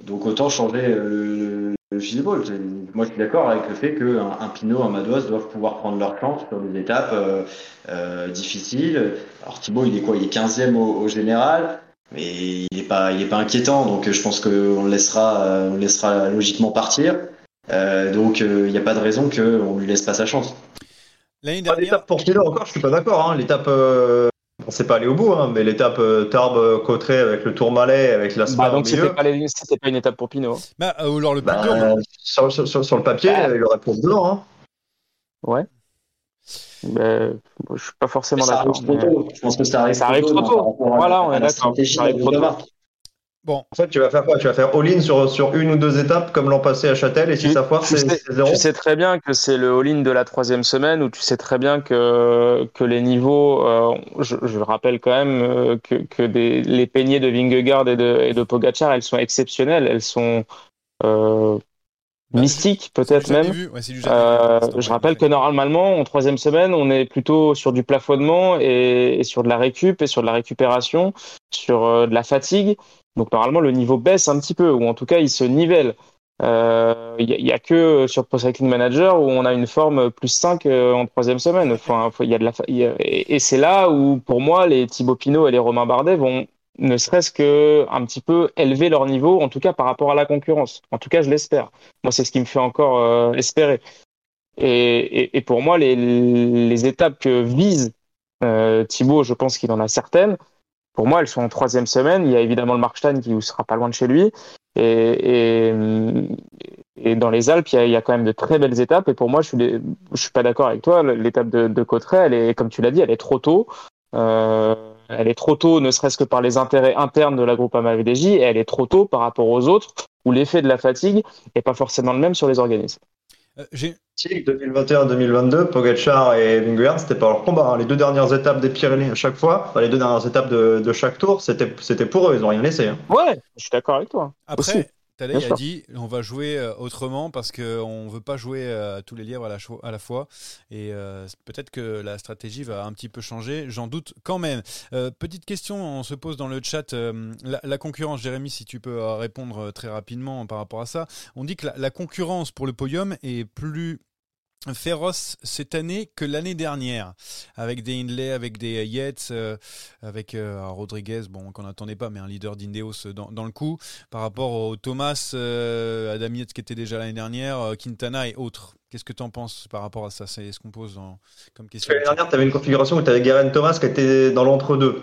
Donc autant changer le, C'est- Moi, je suis d'accord avec le fait qu'un un Pinot, un Madoise doivent pouvoir prendre leur chance sur des étapes euh, euh, difficiles. Alors Thibaut, il est quoi? Il est 15e au, au général. Mais il n'est pas, il est pas inquiétant, donc je pense qu'on le laissera, euh, on le laissera logiquement partir. Euh, donc il n'y a pas de raison qu'on lui laisse pas sa chance. L'année dernière, l'étape pour Pinot encore, je suis pas d'accord. Hein. L'étape, on s'est pas allé au bout, hein, mais l'étape euh, Tarbes-Cotteret avec le Tourmalet, avec la Bah, donc c'était pas, les- c'était pas une étape pour Pinot. bah, euh, ou alors le Bah, euh, sur, sur- sur- sur le papier, Bah. il aurait pour dedans. Hein. Ouais. Mais, bon, je suis pas forcément d'accord. mais-. Je pense que ça arrive Ça arrive trop tôt. Voilà, on est d'accord. Groupama. En fait, tu vas faire quoi? Tu vas faire all-in sur, sur une ou deux étapes comme l'an passé à Châtel, et si Tu- ça foire, c'est zéro. Tu sais très bien que c'est le all-in de la troisième semaine où tu sais très bien que, que les niveaux, euh, je, je rappelle quand même euh, que, que des, les peignées de Vingegaard et de, et de Pogacar, elles sont exceptionnelles, elles sont euh, Bah, mystiques peut-être même. Ouais, Euh, vu. Je rappelle que normalement, en troisième semaine, on est plutôt sur du plafonnement et, et sur de la récup et sur de la récupération, sur euh, de la fatigue. Donc normalement, le niveau baisse un petit peu, ou en tout cas, il se nivelle. Euh, Il y, a- il y a que sur Pro Cycling Manager où on a une forme plus 5 euh, en troisième semaine. Enfin, y a de la, et, c'est là où, pour moi, les Thibaut Pinot et les Romain Bardet vont ne serait-ce que un petit peu élever leur niveau, en tout cas par rapport à la concurrence. En tout cas, je l'espère. Moi, c'est ce qui me fait encore euh, espérer. Et pour moi, les, les étapes que vise euh, Thibaut, je pense qu'il en a certaines. Pour moi, elles sont en troisième semaine. Il y a évidemment le Markstein qui sera pas loin de chez lui. Et, et, et dans les Alpes, il y, a, quand même de très belles étapes. Et pour moi, je je suis pas d'accord avec toi. L'étape de, de Cotteret, elle est, comme tu l'as dit, elle est trop tôt. Euh, elle est trop tôt, ne serait-ce que par les intérêts internes de la Groupama VDJ, et elle est trop tôt par rapport aux autres, où l'effet de la fatigue est pas forcément le même sur les organismes. Euh, j'ai- Si, 2021-2022, Pogacar et Vingegaard, c'était pas leur combat. hein. Les deux dernières étapes des Pyrénées à chaque fois, enfin, les deux dernières étapes de, de chaque tour, c'était c'était pour eux, ils ont rien laissé. hein. Ouais, je suis d'accord avec toi. Après, Bien a dit on va jouer euh, autrement parce qu'on ne veut pas jouer euh, tous les lièvres à la, cho- à la fois. Et euh, peut-être que la stratégie va un petit peu changer, j'en doute quand même. Euh, petite question, on se pose dans le chat. euh, la, la concurrence, Jérémy, si tu peux répondre très rapidement par rapport à ça. On dit que la, la concurrence pour le podium est plus féroce cette année que l'année dernière, avec des Hindley, avec des Yates, euh, avec euh, Rodriguez, bon qu'on n'attendait pas, mais un leader d'Indeos dans, dans le coup, par rapport au Thomas, euh, Adam Yates qui était déjà l'année dernière, euh, Quintana et autres. Qu'est-ce que tu en penses par rapport à ça? C'est ce qu'on pose comme question? que l'année dernière, tu avais une configuration où tu avais Garen Thomas qui était dans l'entre-deux.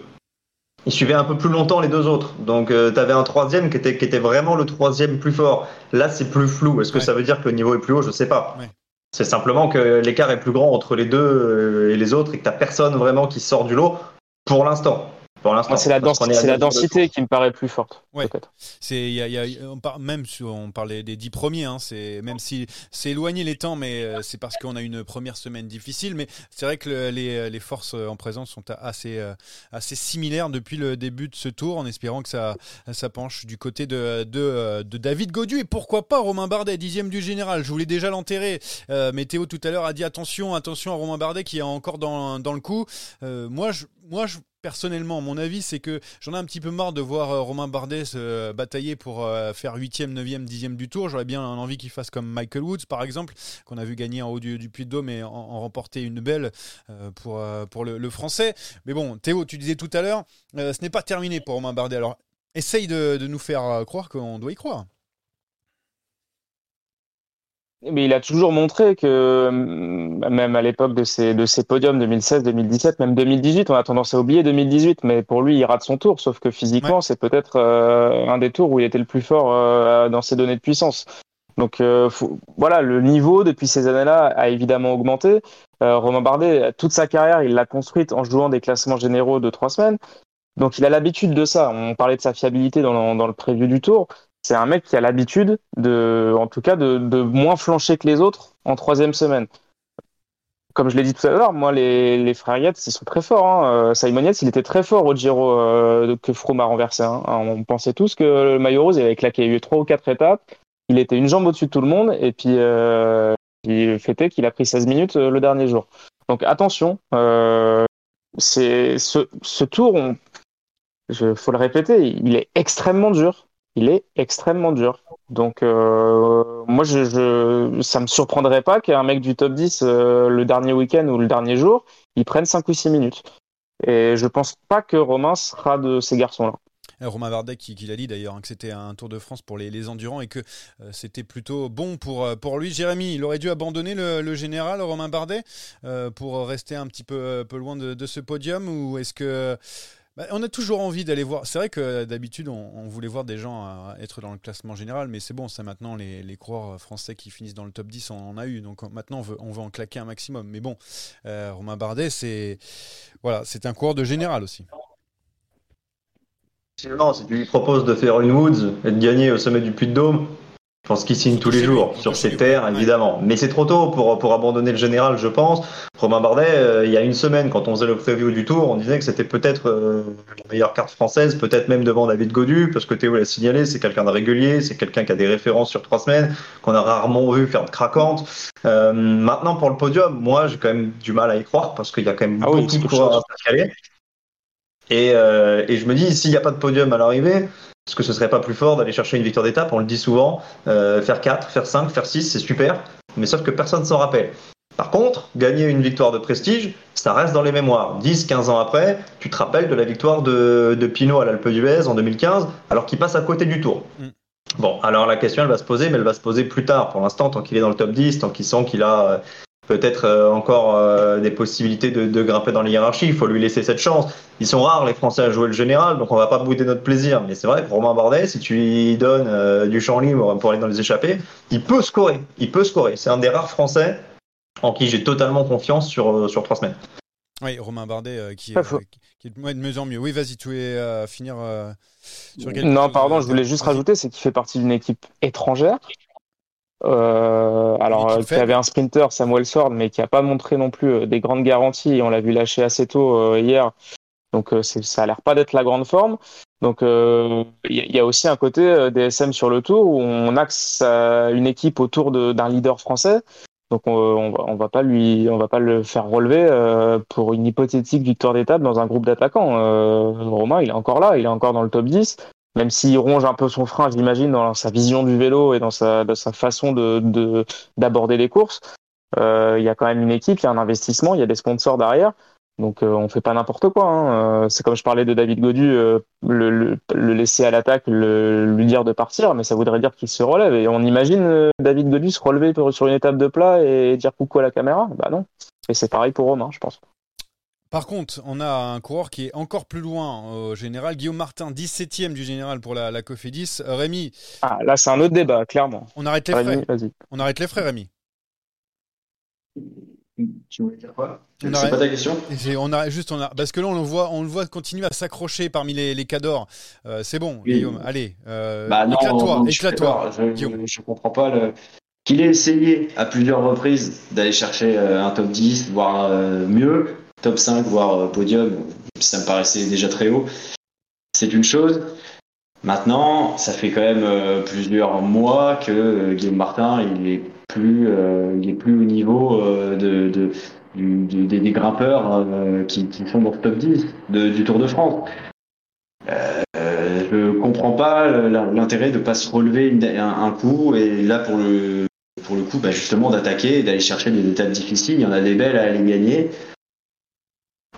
Il suivait un peu plus longtemps les deux autres. Donc tu avais un troisième qui était, qui était vraiment le troisième plus fort. Là, c'est plus flou. Est-ce que Ouais. ça veut dire que le niveau est plus haut? Je sais pas. Ouais. C'est simplement que l'écart est plus grand entre les deux euh, et les autres et que tu personne vraiment qui sort du lot pour l'instant. Pour l'instant. C'est la, densité qui me paraît plus forte. Ouais. peut-être. C'est, y a, il y a- on par- même si on parlait des dix premiers, hein, c'est même si c'est éloigné les temps, mais euh, c'est parce qu'on a une première semaine difficile. Mais c'est vrai que le- les, les forces en présence sont assez, euh, assez similaires depuis le début de ce tour, en espérant que ça, ça penche du côté de, de, euh, de David Godu et pourquoi pas Romain Bardet, dixième du général. Je voulais déjà l'enterrer. Euh, mais Théo tout à l'heure a dit attention, attention à Romain Bardet qui est encore dans, dans le coup. Euh, moi, je, moi, je, personnellement, mon avis, c'est que j'en ai un petit peu marre de voir euh, Romain Bardet se batailler pour euh, faire 8e, 9e, 10e du tour. J'aurais bien envie qu'il fasse comme Michael Woods, par exemple, qu'on a vu gagner en haut du, Puy de Dôme et en, remporter une belle euh, pour, euh, le, français. Mais bon, Théo, tu disais tout à l'heure, euh, ce n'est pas terminé pour Romain Bardet. Alors, essaye de, nous faire euh, croire qu'on doit y croire. Mais il a toujours montré que, hum, même à l'époque de ses, de ses podiums 2016, 2017, même 2018, on a tendance à oublier 2018, mais pour lui, il rate son tour, sauf que physiquement, Ouais. c'est peut-être euh, un des tours où il était le plus fort euh, dans ses données de puissance. Donc euh, faut- voilà, le niveau depuis ces années-là a évidemment augmenté. Euh, Romain Bardet, toute sa carrière, il l'a construite en jouant des classements généraux de trois semaines. Donc il a l'habitude de ça. On parlait de sa fiabilité dans le, dans le preview du tour. C'est un mec qui a l'habitude de, en tout cas, de, moins flancher que les autres en troisième semaine. Comme je l'ai dit tout à l'heure, moi, les, frères Yates, ils sont très forts. Hein. Euh, Simon Yates, il était très fort au Giro euh, que Froome a renversé. Hein. On pensait tous que le maillot rose, il avait claqué. Il eu trois ou quatre étapes. Il était une jambe au-dessus de tout le monde. Et puis, euh, il fêtait qu'il a pris 16 minutes euh, le dernier jour. Donc, attention. Ce, tour, je, faut le répéter, il est extrêmement dur. Il est extrêmement dur. Donc, euh, moi, je, je, ça me surprendrait pas qu'un mec du top 10, euh, le dernier week-end ou le dernier jour, il prenne 5 ou 6 minutes. Et je pense pas que Romain sera de ces garçons-là. Euh, Romain Bardet qui, l'a dit d'ailleurs, hein, que c'était un Tour de France pour les, endurants et que c'était plutôt bon pour, pour lui. Jérémy, il aurait dû abandonner le, général, Romain Bardet, pour rester un petit peu, peu loin de, de ce podium ou est-ce que. Bah, on a toujours envie d'aller voir. C'est vrai que d'habitude, on, voulait voir des gens euh, être dans le classement général, mais c'est bon, ça maintenant, les, coureurs français qui finissent dans le top 10, on en a eu. Donc maintenant, on veut, en claquer un maximum. Mais bon, euh, Romain Bardet, c'est voilà, un coureur de général aussi. Si tu lui proposes de faire une Woods et de gagner au sommet du Puy de Dôme, je pense qu'il signe tous les jours lui, sur ses Ouais. évidemment. Mais c'est trop tôt pour, pour abandonner le général, je pense. Romain Bardet, euh, il y a une semaine, quand on faisait le preview du tour, on disait que c'était peut-être euh, la meilleure carte française, peut-être même devant David Godu, parce que Théo l'a signalé, c'est quelqu'un de régulier, c'est quelqu'un qui a des références sur trois semaines, qu'on a rarement vu faire de craquante. Euh, maintenant, pour le podium, moi, j'ai quand même du mal à y croire, parce qu'il y a quand même Ah oui, beaucoup c'est de coureurs à caler. Et, et je me dis, s'il n'y a pas de podium à l'arrivée, est-ce que ce serait pas plus fort d'aller chercher une victoire d'étape On le dit souvent, euh, faire 4, faire 5, faire 6, c'est super, mais sauf que personne s'en rappelle. Par contre, gagner une victoire de prestige, ça reste dans les mémoires. 10, 15 ans après, tu te rappelles de la victoire de, de Pinot à l'Alpe d'Huez en 2015, alors qu'il passe à côté du tour. Mm. Bon, alors la question, elle va se poser, mais elle va se poser plus tard. Pour l'instant, tant qu'il est dans le top 10, tant qu'il sent qu'il a euh, peut-être euh, encore euh, des possibilités de, de grimper dans la hiérarchie, il faut lui laisser cette chance. Ils sont rares, les Français, à jouer le général, donc on va pas bouder notre plaisir. Mais c'est vrai que Romain Bardet, si tu lui donnes euh, du champ libre pour aller dans les échappées, il peut scorer. Il peut scorer. C'est un des rares Français en qui j'ai totalement confiance sur, sur trois semaines. Oui, Romain Bardet euh, qui, est, qui, de mieux en mieux. Oui, vas-y, tu euh, finir euh, sur Non, pardon, je voulais juste rajouter, c'est qu'il fait partie d'une équipe étrangère. Euh, alors, euh, qui faible. avait un sprinter, Samuel Sword, mais qui n'a pas montré non plus euh, des grandes garanties. On l'a vu lâcher assez tôt euh, hier. Donc, euh, ça a l'air pas d'être la grande forme. Donc, euh, il y, a- il y a aussi un côté euh, DSM sur le tour où on axe euh, une équipe autour d'un leader français. Donc, on, on va, on va pas lui, on va pas le faire relever euh, pour une hypothétique victoire d'étape dans un groupe d'attaquants. Euh, Romain, il est encore là, il est encore dans le top 10 même s'il ronge un peu son frein, j'imagine, dans sa vision du vélo et dans sa, façon de, de, d'aborder les courses, euh, il y a quand même une équipe, il y a un investissement, il y a des sponsors derrière. Donc euh, on fait pas n'importe quoi. Hein. Euh, C'est comme je parlais de David Godu, euh, le, laisser à l'attaque, lui dire de partir, mais ça voudrait dire qu'il se relève. Et on imagine David Godu se relever sur une étape de plat et dire coucou à la caméra. Bah non. Et c'est pareil pour Romain, je pense. Par contre, on a un coureur qui est encore plus loin au général. Guillaume Martin, 17ème du général pour la, la Cofidis. Euh, Rémi, Ah, là c'est un autre débat, clairement. on arrête les Rémi, frais. vas-y. On arrête les frais, Rémi. Tu voulais dire quoi? On C'est pas ta question? On a juste, on a, parce que là on le voit, on le voit continuer à s'accrocher parmi les, les cadors. Euh, c'est bon, Oui. Guillaume. Allez, euh, Bah non, éclate-toi, je éclate-toi. je comprends pas le... qu'il ait essayé à plusieurs reprises d'aller chercher euh, un top 10, voire euh, mieux, top 5, voire euh, podium. Ça me paraissait déjà très haut. C'est une chose. Maintenant, ça fait quand même euh, plusieurs mois que euh, Guillaume Martin, il est plus, au niveau des, grimpeurs qui, sont dans ce top 10 de- du Tour de France. Euh, je comprends pas le- l'intérêt de pas se relever un, coup et là pour le pour le coup bah, justement d'attaquer et d'aller chercher des étapes difficiles. Il y en a des belles à aller gagner.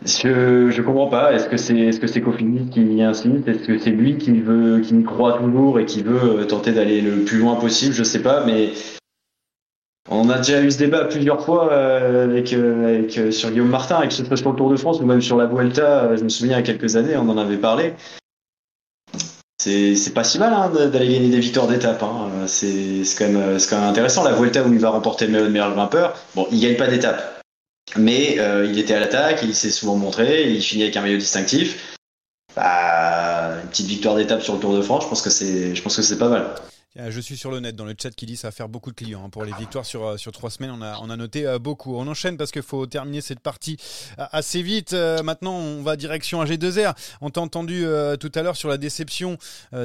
Je je comprends pas. Est-ce que c'est est-ce que c'est qui insiste Est-ce que c'est lui qui veut qui y croit toujours et qui veut euh, tenter d'aller le plus loin possible? Je sais pas, mais on a déjà eu ce débat plusieurs fois euh, avec, euh, avec sur Guillaume Martin, que ce soit sur le Tour de France ou même sur la Vuelta. je me souviens il y a quelques années, on en avait parlé. C'est pas si mal hein, d'aller gagner des victoires d'étape. Hein. C'est quand, quand même intéressant. La Vuelta où il va remporter le meilleur grimpeur, bon, il gagne pas d'étape. Mais euh, il était à l'attaque, il s'est souvent montré, il finit avec un maillot distinctif. Bah, une petite victoire d'étape sur le Tour de France, je pense que c'est, je pense que c'est pas mal. Je suis sur le net dans le chat qui dit ça va faire beaucoup de clients hein, pour les victoires sur, euh, sur trois semaines. On a, on a noté euh, beaucoup. On enchaîne parce qu'il faut terminer cette partie euh, assez vite. Maintenant, on va direction AG2R. On t'a entendu tout à l'heure sur la déception,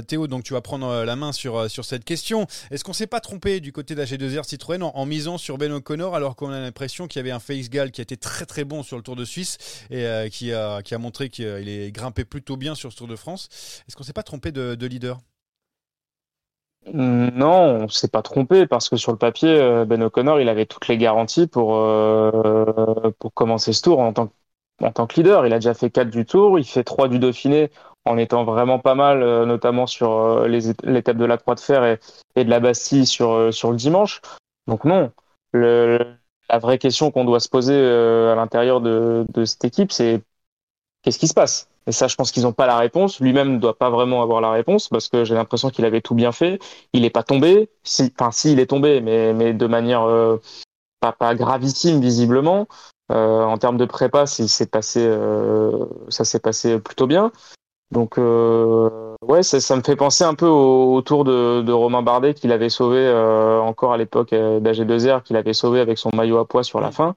Théo. Donc tu vas prendre la main sur, sur cette question. Est-ce qu'on s'est pas trompé du côté d'AG2R Citroën en, misant sur Ben O'Connor alors qu'on a l'impression qu'il y avait un Face Gall qui été très très bon sur le Tour de Suisse et qui, a, qui a montré qu'il est grimpé plutôt bien sur ce Tour de France? Est-ce qu'on s'est pas trompé de leader? Non, on s'est pas trompé parce que sur le papier, euh, Ben O'Connor, il avait toutes les garanties pour euh, pour commencer ce tour en tant que, en tant que leader. Il a déjà fait 4 du Tour, il fait 3 du Dauphiné en étant vraiment pas mal, euh, notamment sur euh, l'étape de la Croix de Fer et, et de la Bastille sur sur le dimanche. Donc non, le, la vraie question qu'on doit se poser à l'intérieur de de cette équipe, c'est qu'est-ce qui se passe? Et ça, je pense qu'ils n'ont pas la réponse. Lui-même ne doit pas vraiment avoir la réponse parce que j'ai l'impression qu'il avait tout bien fait. Il n'est pas tombé. Si, enfin, si, il est tombé, mais, mais de manière euh, pas, pas gravissime visiblement. Euh, en termes de prépa, passé, euh, ça s'est passé plutôt bien. Donc, euh, ouais, ça, ça me fait penser un peu au, au tour de, de Romain Bardet qu'il avait sauvé euh, encore à l'époque euh, d'AG2R, qu'il avait sauvé avec son maillot à poids sur la fin,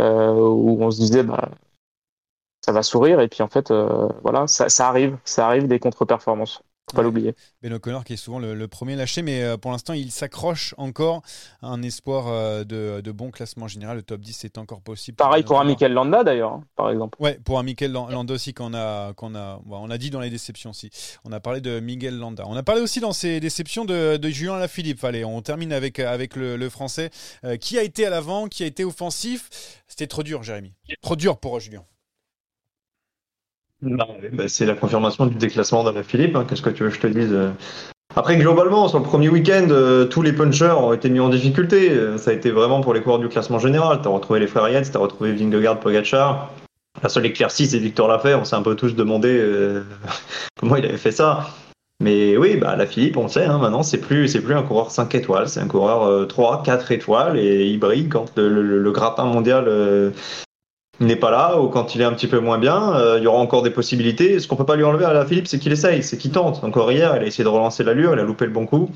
euh, où on se disait, bah, ça va sourire. Et puis en fait, euh, voilà, ça, ça arrive, ça arrive des contre-performances. Faut pas Ouais. l'oublier. Ben O'Connor qui est souvent le, le premier lâché, mais euh, pour l'instant il s'accroche encore à un espoir euh, de, de bon classement général. Le top 10 est encore possible. Pareil Ben pour un. Mikel Landa d'ailleurs, hein, par exemple. Ouais, pour un Mikel Lan- Landa aussi qu'on a, qu'on a, bon, on a dit dans les déceptions aussi. On a parlé de Miguel Landa. On a parlé aussi dans ces déceptions de, de Julien Lafilippe. Allez, on termine avec, avec le, le français. Euh, qui a été à l'avant, qui a été offensif C'était trop dur, Jérémy. Trop dur pour euh, Bah, c'est la confirmation du déclassement d'Alain Philippe. hein. Qu'est-ce que tu veux que je te dise euh? Après, globalement, sur le premier week-end, euh, tous les punchers ont été mis en difficulté. Euh, Ça a été vraiment pour les coureurs du classement général. Tu as retrouvé les frères Yates, tu as retrouvé Vingegaard, Pogacar. La seule éclaircie, c'est Victor Lafay. On s'est un peu tous demandé euh, <laughs> comment il avait fait ça. Mais oui, bah, la Philippe, on le sait, hein, maintenant, c'est plus, plus un coureur 5 étoiles, c'est un coureur euh, 3, 4 étoiles et il brille quand le, le- le grappin mondial euh, n'est pas là ou quand il est un petit peu moins bien, euh, il y aura encore des possibilités. Ce qu'on peut pas lui enlever à la Philippe, c'est qu'il essaye, c'est qu'il tente. Encore hier, il a essayé de relancer l'allure, il a loupé le bon coup.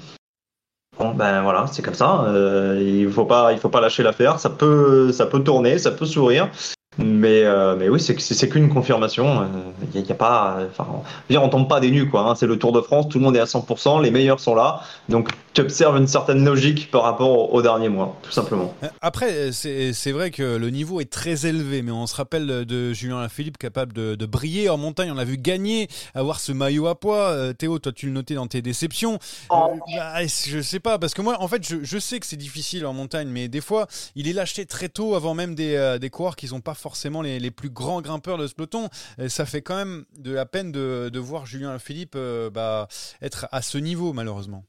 Bon, ben voilà, c'est comme ça. Euh, il faut pas, il faut pas lâcher l'affaire. Ça peut, ça peut tourner, ça peut sourire. Mais, euh, mais oui, c'est qu'une confirmation. Il n'y a, y a pas, enfin, on, on tombe pas des nues, quoi. hein. C'est le Tour de France, tout le monde est à 100%, les meilleurs sont là. Donc, tu observes une certaine logique par rapport au, au dernier mois, tout simplement. Euh, Après, c'est c'est vrai que le niveau est très élevé, mais on se rappelle de Julien Lafilippe capable de, de briller en montagne. On l'a vu gagner, avoir ce maillot à poids. Euh, Théo, toi, tu le notais dans tes déceptions. Euh, bah, je sais pas, parce que moi, en fait, je, je sais que c'est difficile en montagne, mais des fois, il est lâché très tôt avant même des, euh, des coureurs qui sont pas forcément les, plus grands grimpeurs de ce peloton. Ça fait quand même de la peine de, voir Julien Lafilippe euh, bah, être à ce niveau, malheureusement.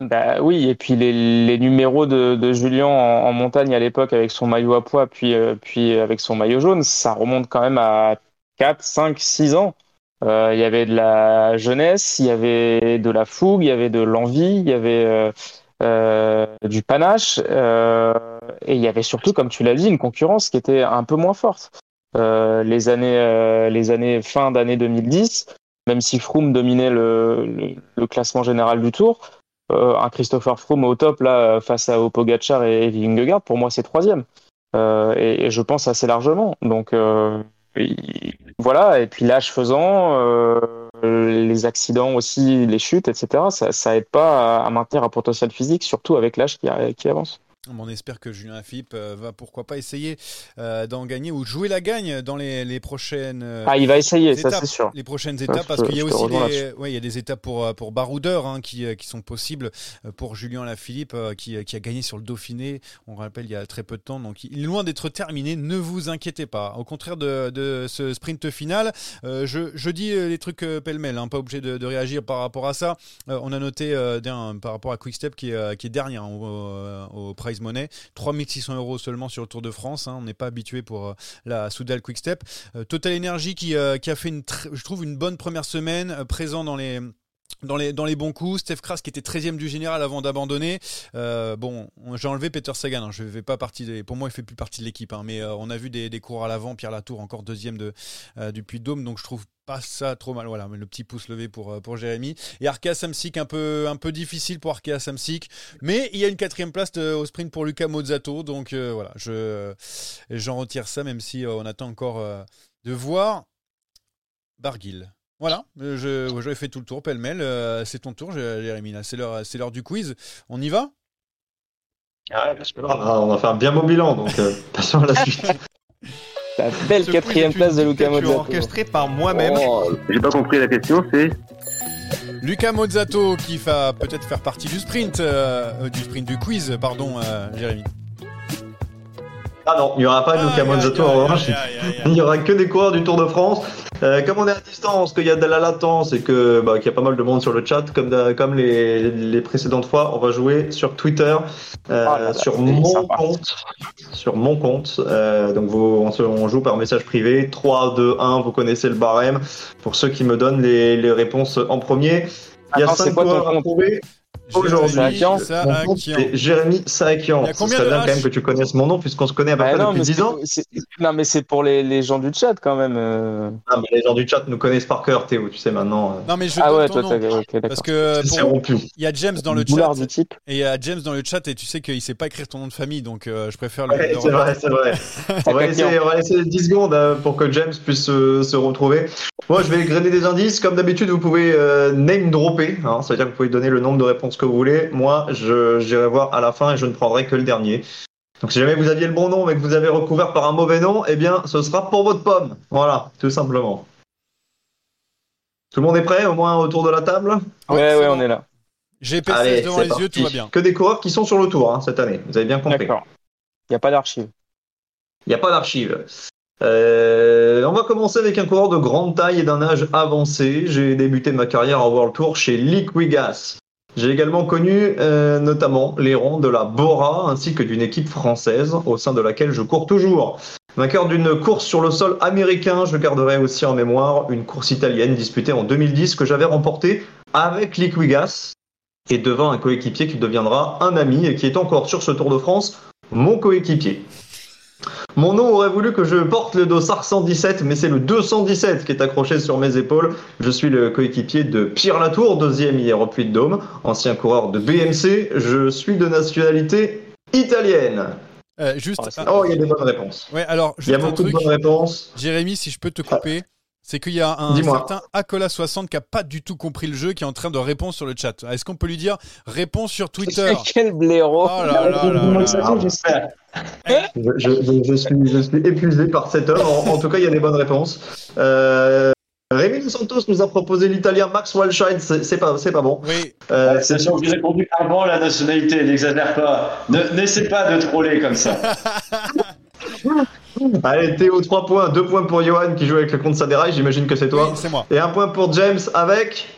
Bah oui, et puis les, numéros de, Julien en, montagne à l'époque avec son maillot à poids, puis, euh, puis avec son maillot jaune, ça remonte quand même à 4, 5, 6 ans. Euh, il y avait de la jeunesse, il y avait de la fougue, il y avait de l'envie, il y avait du panache. Et il y avait surtout, comme tu l'as dit, une concurrence qui était un peu moins forte. Euh, les années, euh, les années fin d'année 2010, même si Froome dominait le, classement général du Tour, euh, un Christopher Froome au top là face à Opogacar et Vingegaard, pour moi c'est troisième. Et, et, je pense assez largement. Donc euh, voilà. Et puis l'âge faisant, les accidents aussi, les chutes, etc. Ça, ça aide pas à, maintenir un potentiel physique, surtout avec l'âge qui avance. On espère que Julien Philippe euh, va pourquoi pas essayer euh, d'en gagner ou jouer la gagne dans les, les prochaines. Euh, ah, il va essayer, étapes, ça c'est sûr. Les prochaines étapes, parce qu'il y a aussi des, ouais, il y a des étapes pour pour hein, qui, qui sont possibles pour Julien Lafilippe qui, qui a gagné sur le Dauphiné. On rappelle il y a très peu de temps, donc il est loin d'être terminé. Ne vous inquiétez pas. Au contraire de, de ce sprint final, je, je dis les trucs pêle-mêle, hein, pas obligé de, de, réagir par rapport à ça. on a noté par rapport à Quickstep qui est, qui est dernier hein, au, au Prize Money. 3600 euros seulement sur le Tour de France. Hein. On n'est pas habitué pour euh, la Soudal Quick Step. Euh, Total Energy qui, euh, qui, a fait, une je trouve, une bonne première semaine, présent dans les dans les, dans les bons coups. Steph Kras qui était 13e du général avant d'abandonner. Euh, bon, j'ai enlevé Peter Sagan. Hein. Je fais pas partie pour moi, il fait plus partie de l'équipe. Hein. Mais euh, on a vu des, des cours à l'avant. Pierre Latour encore deuxième de, euh, du Puy-de-Dôme. Donc je trouve pas ça trop mal. Voilà, le petit pouce levé pour, pour Jérémy. Et Arkea Samsic un peu, un peu difficile pour Arkea Samsic. Mais il y a une quatrième place au sprint pour Luca Mozzato. Donc voilà, je, j'en retire ça, même si on attend encore de voir Barguil. Voilà, je, j'avais fait tout le tour, pêle-mêle. Euh, c'est ton tour, Jérémy. C'est l'heure, c'est l'heure du quiz. On y va? Ah, parce que là, on va faire un bien beau bilan, donc euh, <laughs> passons à la suite. La belle Ce quatrième place de Luca Mozzato. orchestré par moi-même. Oh, j'ai pas compris la question, c'est Luca Mozzato qui va peut-être faire partie du sprint, euh, du sprint du quiz, pardon, Jérémy. Ah non, il n'y aura pas de Luca Mozzato en revanche. Il n'y aura que des coureurs du Tour de France. Euh, comme on est à distance, qu'il y a de la latence et que bah, qu'il y a pas mal de monde sur le chat, comme de, comme les, les, précédentes fois, on va jouer sur Twitter, euh, là là, sur mon compte, sur mon compte. Euh, donc vous, on, se, on, joue par message privé. 3, 2, 1, vous connaissez le barème. Pour ceux qui me donnent les, les réponses en premier, il y a 5 coureurs à trouver. Aujourd'hui, c'est Jérémy Saakian. Ce serait bien quand même que tu connaisses mon nom puisqu'on se connaît à peu près bah depuis 10 ans. Non, mais c'est pour les, les, gens du chat quand même. Euh... Ah, mais les gens du chat nous connaissent par cœur, Théo, tu sais maintenant. Non, mais je ah ouais, toi, okay, Parce que il y a James dans le chat. Du type. Et il y a James dans le chat et tu sais qu'il sait pas écrire ton nom de famille, donc euh, je préfère le. Ouais, c'est vrai, c'est vrai. <laughs> on, va essayer, on va laisser 10 secondes euh, pour que James puisse se, se retrouver. Moi, je vais grainer des indices. Comme d'habitude, vous pouvez euh, name dropper. Hein, ça veut dire que vous pouvez donner le nombre de réponses que vous voulez. Moi, j'irai voir à la fin et je ne prendrai que le dernier. Donc si jamais vous aviez le bon nom mais que vous avez recouvert par un mauvais nom, eh bien ce sera pour votre pomme. Voilà, tout simplement. Tout le monde est prêt au moins autour de la table? Ouais, ouais, on est là. J'ai PCS devant les parti. yeux, tout va bien. Que des coureurs qui sont sur le tour hein, cette année, vous avez bien compris. D'accord. Il n'y a pas d'archive. Il n'y a pas d'archive. Euh, on va commencer avec un coureur de grande taille et d'un âge avancé. J'ai débuté ma carrière en World Tour chez Liquigas. J'ai également connu euh, notamment les ronds de la Bora ainsi que d'une équipe française au sein de laquelle je cours toujours. Vainqueur d'une course sur le sol américain, je garderai aussi en mémoire une course italienne disputée en 2010 que j'avais remportée avec Liquigas et devant un coéquipier qui deviendra un ami et qui est encore sur ce Tour de France mon coéquipier. Mon nom aurait voulu que je porte le dossard 117, mais c'est le 217 qui est accroché sur mes épaules. Je suis le coéquipier de Pierre Latour, deuxième hier au Puy-de-Dôme, ancien coureur de BMC. Je suis de nationalité italienne. Euh, juste... Oh, il y a des bonnes réponses. Ouais, alors, il y a beaucoup truc, de bonnes réponses. Jérémy, si je peux te couper. Ah. C'est qu'il y a un certain Acola60 qui a pas du tout compris le jeu, qui est en train de répondre sur le chat. Est-ce qu'on peut lui dire réponds sur Twitter <laughs> Quel blaireau oh là là là là je, je, je, suis, je suis épuisé par cette heure. En, en, tout cas, il y a des bonnes réponses. Euh, Rémi Santos nous a proposé l'italien Max Walscheid, c'est pas, pas bon. Oui. Euh, c'est sûr que j'ai répondu avant la nationalité, n'exagère pas. N'essaie pas de troller comme ça. <laughs> Allez, Théo, 3 points, 2 points pour Johan qui joue avec le compte Saderail, j'imagine que c'est toi. Oui, c'est moi. Et un point pour James avec.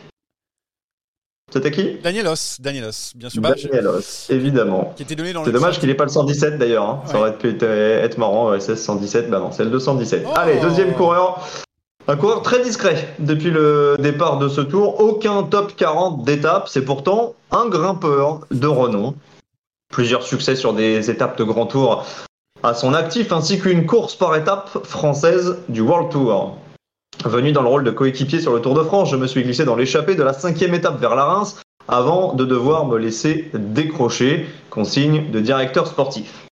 C'était qui Danielos, Danielos, bien sûr. Danielos, évidemment. Qui était donné dans C'est dommage qu'il n'ait pas le 117 d'ailleurs. Hein. Ouais. Ça aurait pu être, être marrant, SS 117, bah non, c'est le 217. Oh Allez, deuxième coureur. Un coureur très discret depuis le départ de ce tour. Aucun top 40 d'étape. C'est pourtant un grimpeur de renom. Plusieurs succès sur des étapes de grand tour à son actif, ainsi qu'une course par étape française du World Tour. Venu dans le rôle de coéquipier sur le Tour de France, je me suis glissé dans l'échappée de la cinquième étape vers la Reims avant de devoir me laisser décrocher, consigne de directeur sportif.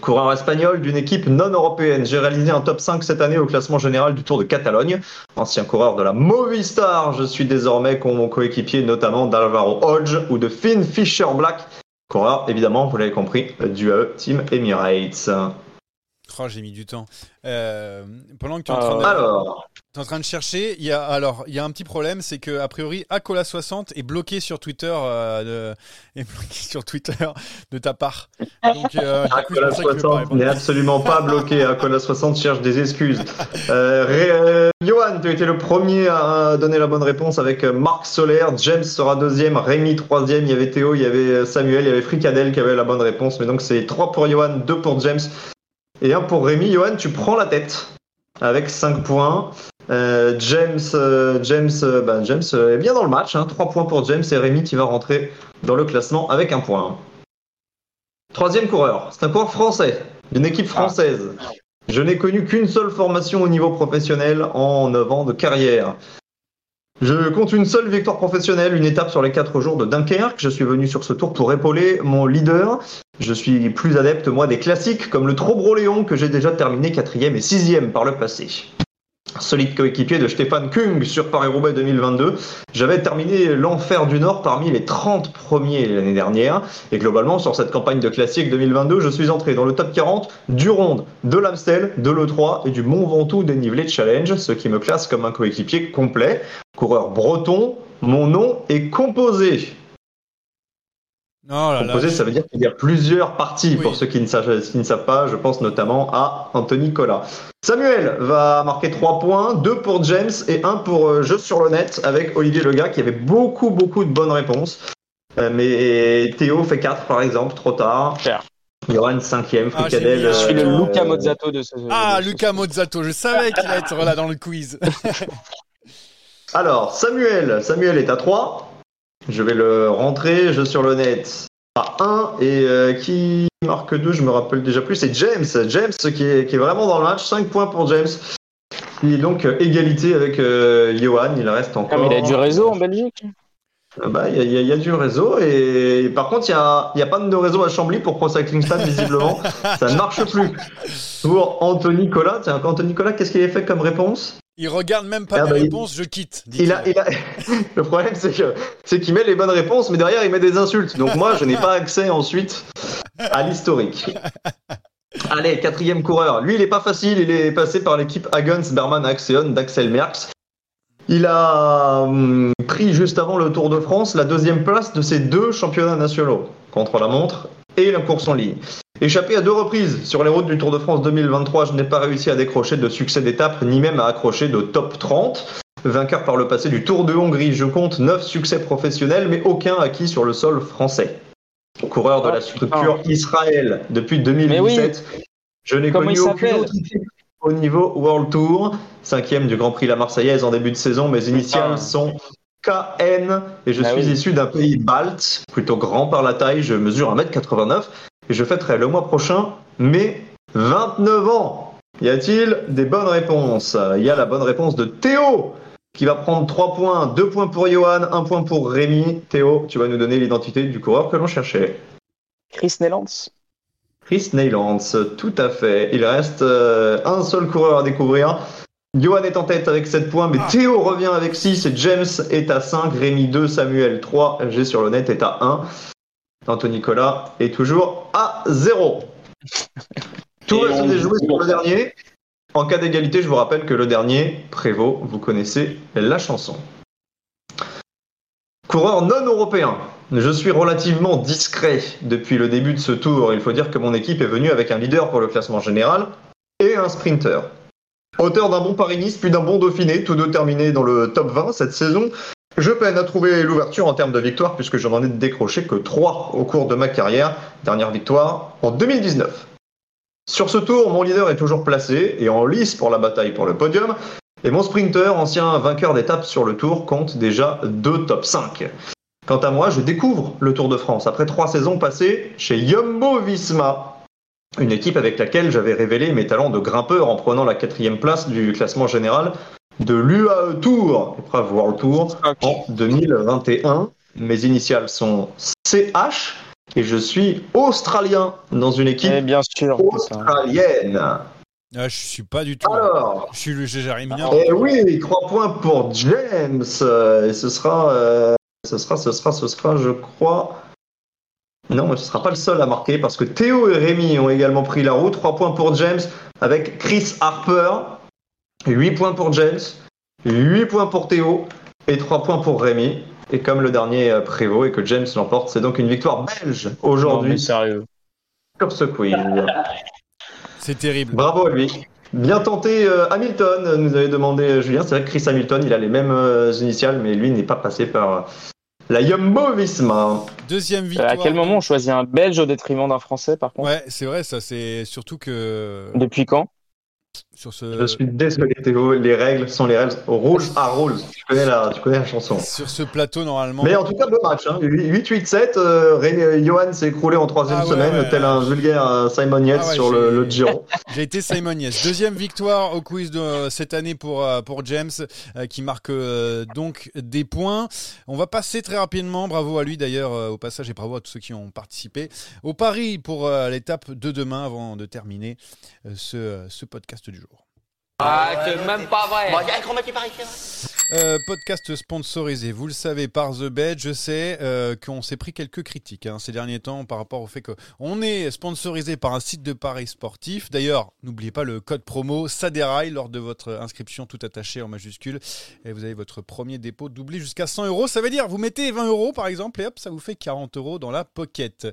Coureur espagnol d'une équipe non européenne, j'ai réalisé un top 5 cette année au classement général du Tour de Catalogne. Ancien coureur de la Movistar, je suis désormais con mon coéquipier notamment d'Alvaro Hodge ou de Finn Fisher Black, coureur évidemment, vous l'avez compris, du AE Team Emirates. Oh, j'ai mis du temps. Euh, pendant que tu es en train de, Alors, t'es en train de chercher, il y a alors il y a un petit problème, c'est que a priori Acola60 est bloqué sur Twitter, euh, de, <laughs> est bloqué sur Twitter de ta part. Donc, euh, du coup, c'est Acola pour ça qu'il veut pas 60 répondre. n'est absolument pas bloqué. Acola 60 cherche des excuses. Ré- Johan, tu as été le premier à donner la bonne réponse avec Marc Solaire. James sera deuxième, Rémi troisième. Il y avait Théo, il y avait Samuel, il y avait Fricadel qui avait la bonne réponse. Mais donc c'est 3 pour Johan, 2 pour James et 1 pour Rémi. Johan, tu prends la tête avec 5 points. Euh, James, euh, James, euh, bah, James est bien dans le match. Hein. 3 points pour James et Rémi qui va rentrer dans le classement avec un point. Troisième coureur, c'est un coureur français, d'une équipe française. Je n'ai connu qu'une seule formation au niveau professionnel en 9 ans de carrière. Je compte une seule victoire professionnelle, une étape sur les 4 jours de Dunkerque. Je suis venu sur ce tour pour épauler mon leader. Je suis plus adepte, moi, des classiques comme le Trobro-Léon que j'ai déjà terminé 4e et 6e par le passé. Solide coéquipier de Stéphane Kung sur Paris-Roubaix 2022. J'avais terminé l'enfer du Nord parmi les 30 premiers l'année dernière. Et globalement, sur cette campagne de classique 2022, je suis entré dans le top 40 du Ronde, de l'Amstel, de l'E3 et du Mont Ventoux dénivelé challenge, ce qui me classe comme un coéquipier complet. Coureur breton, mon nom est composé. Oh là là. Composé, ça veut dire qu'il y a plusieurs parties. Oui. Pour ceux qui ne, savent, qui ne savent pas, je pense notamment à Anthony Collat. Samuel va marquer 3 points, 2 pour James et 1 pour euh, Jeu sur le net avec Olivier Lega qui avait beaucoup beaucoup de bonnes réponses. Euh, mais Théo fait 4 par exemple, trop tard. Faire. Johan 5ème, Ah, j'ai Fricadel. mis- Je suis le euh, Luca Mozzato de ce. Ah, de ce- Luca Mozzato, je savais qu'il allait être là dans le quiz. <laughs> <laughs> Alors, Samuel, Samuel est à 3. Je vais le rentrer, jeu sur le net à 1. Et euh, qui marque 2, je me rappelle déjà plus, c'est James. James qui est, qui est vraiment dans le match. 5 points pour James. Il est donc euh, égalité avec euh, Johan. Il reste Ah, encore. mais il a du réseau en Belgique. Ah bah, Il y, a- il y y a du réseau. Et par contre, il n'y a, il y a pas de réseau à Chambly pour Pro Cycling Stat, visiblement. <laughs> Ça ne marche plus. Pour Anthony Collat. Tiens, Anthony Collat, qu'est-ce qu'il a fait comme réponse? Il regarde même pas Ah mes bah, il- réponses, je quitte. Il a. <laughs> Le problème, c'est que c'est qu'il met les bonnes réponses, mais derrière, il met des insultes. Donc moi, je n'ai pas accès ensuite à l'historique. <laughs> Allez, quatrième coureur. Lui, il est pas facile. Il est passé par l'équipe Hagens Berman Axion d'Axel Merckx. Il a hum, pris juste avant le Tour de France la deuxième place de ses deux championnats nationaux contre la montre et la course en ligne. Échappé à deux reprises sur les routes du Tour de France 2023, je n'ai pas réussi à décrocher de succès d'étape ni même à accrocher de top 30. Vainqueur par le passé du Tour de Hongrie, je compte 9 succès professionnels, mais aucun acquis sur le sol français. Coureur de Ah, la structure. Israël depuis 2017, je n'ai connu aucune autre équipe au niveau World Tour. Cinquième du Grand Prix La Marseillaise en début de saison, mes initiales sont KN et je Ah suis oui. issu d'un pays balte, plutôt grand par la taille, je mesure 1m89 et je fêterai le mois prochain mes 29 ans. Y a-t-il des bonnes réponses? Il y a la bonne réponse de Théo qui va prendre 3 points, 2 points pour Johan, 1 point pour Rémi. Théo, tu vas nous donner l'identité du coureur que l'on cherchait. Chris Neylands. Chris Neylands, tout à fait. Il reste euh, un seul coureur à découvrir. Johan est en tête avec 7 points, mais Théo revient avec 6 et James est à 5, Rémi 2, Samuel 3, G sur le net est à 1. Anthony Nicolas est toujours à 0. <laughs> Tout va se déjouer sur le dernier. En cas d'égalité, je vous rappelle que le dernier prévaut. Vous connaissez la chanson. Coureur non européen. Je suis relativement discret depuis le début de ce tour. Il faut dire que mon équipe est venue avec un leader pour le classement général et un sprinter. Auteur d'un bon Paris-Nice puis d'un bon Dauphiné, tous deux terminés dans le top 20 cette saison, je peine à trouver l'ouverture en termes de victoire puisque je n'en ai décroché que 3 au cours de ma carrière. Dernière victoire en 2019. Sur ce tour, mon leader est toujours placé et en lice pour la bataille pour le podium. Et mon sprinter, ancien vainqueur d'étape sur le tour, compte déjà deux top 5. Quant à moi, je découvre le Tour de France après trois saisons passées chez Jumbo Visma, une équipe avec laquelle j'avais révélé mes talents de grimpeur en prenant la quatrième place du classement général de l'UAE Tour, épreuve World Tour, en 2021. Mes initiales sont CH et je suis australien dans une équipe Eh bien sûr. australienne. Ah, je suis pas du tout. Alors, Je suis le Jérémy. eh oui, trois points pour James. euh, Et ce sera, euh, ce sera, ce sera, ce sera, je crois. Non, mais ce sera pas le seul à marquer parce que Théo et Rémi ont également pris la route. Trois points pour James avec Chris Harper. 8 points pour James. 8 points pour Théo et 3 points pour Rémi. Et comme le dernier euh, prévaut et que James l'emporte, c'est donc une victoire belge aujourd'hui sérieux. sur ce quiz. <laughs> C'est terrible. Bravo à lui. Bien tenté, euh, Hamilton, nous avait demandé euh, Julien. C'est vrai que Chris Hamilton, il a les mêmes euh, initiales, mais lui n'est pas passé par la Jumbo Visma. Deuxième victoire. À quel moment on choisit un Belge au détriment d'un Français, par contre? Ouais, c'est vrai, ça. C'est surtout que Depuis quand? Sur ce Je suis désolé, Théo. Les règles sont les règles. Rules are rules. Tu connais la, tu connais la chanson. sur ce plateau normalement. Mais en tout cas, beau match. Hein. 8-8-7. Euh, Johan s'est écroulé en troisième Ah ouais, semaine, ouais, tel un vulgaire euh, Simon Yates Ah sur le, le Giro. <laughs> J'ai été Simon Yes. Deuxième victoire au quiz de euh, cette année pour, euh, pour James, qui marque donc des points. On va passer très rapidement, bravo à lui d'ailleurs au passage et bravo à tous ceux qui ont participé, au pari pour l'étape de demain avant de terminer ce, ce podcast du jour. Ah, c'est même pas vrai. Euh, podcast sponsorisé, vous le savez, par The Bet. Je sais euh, qu'on s'est pris quelques critiques hein, ces derniers temps par rapport au fait qu'on est sponsorisé par un site de paris sportif. D'ailleurs, n'oubliez pas le code promo SADERAI lors de votre inscription tout attaché en majuscule. Et vous avez votre premier dépôt doublé jusqu'à 100 euros. Ça veut dire, vous mettez 20 euros par exemple et hop, ça vous fait 40 euros dans la pocket.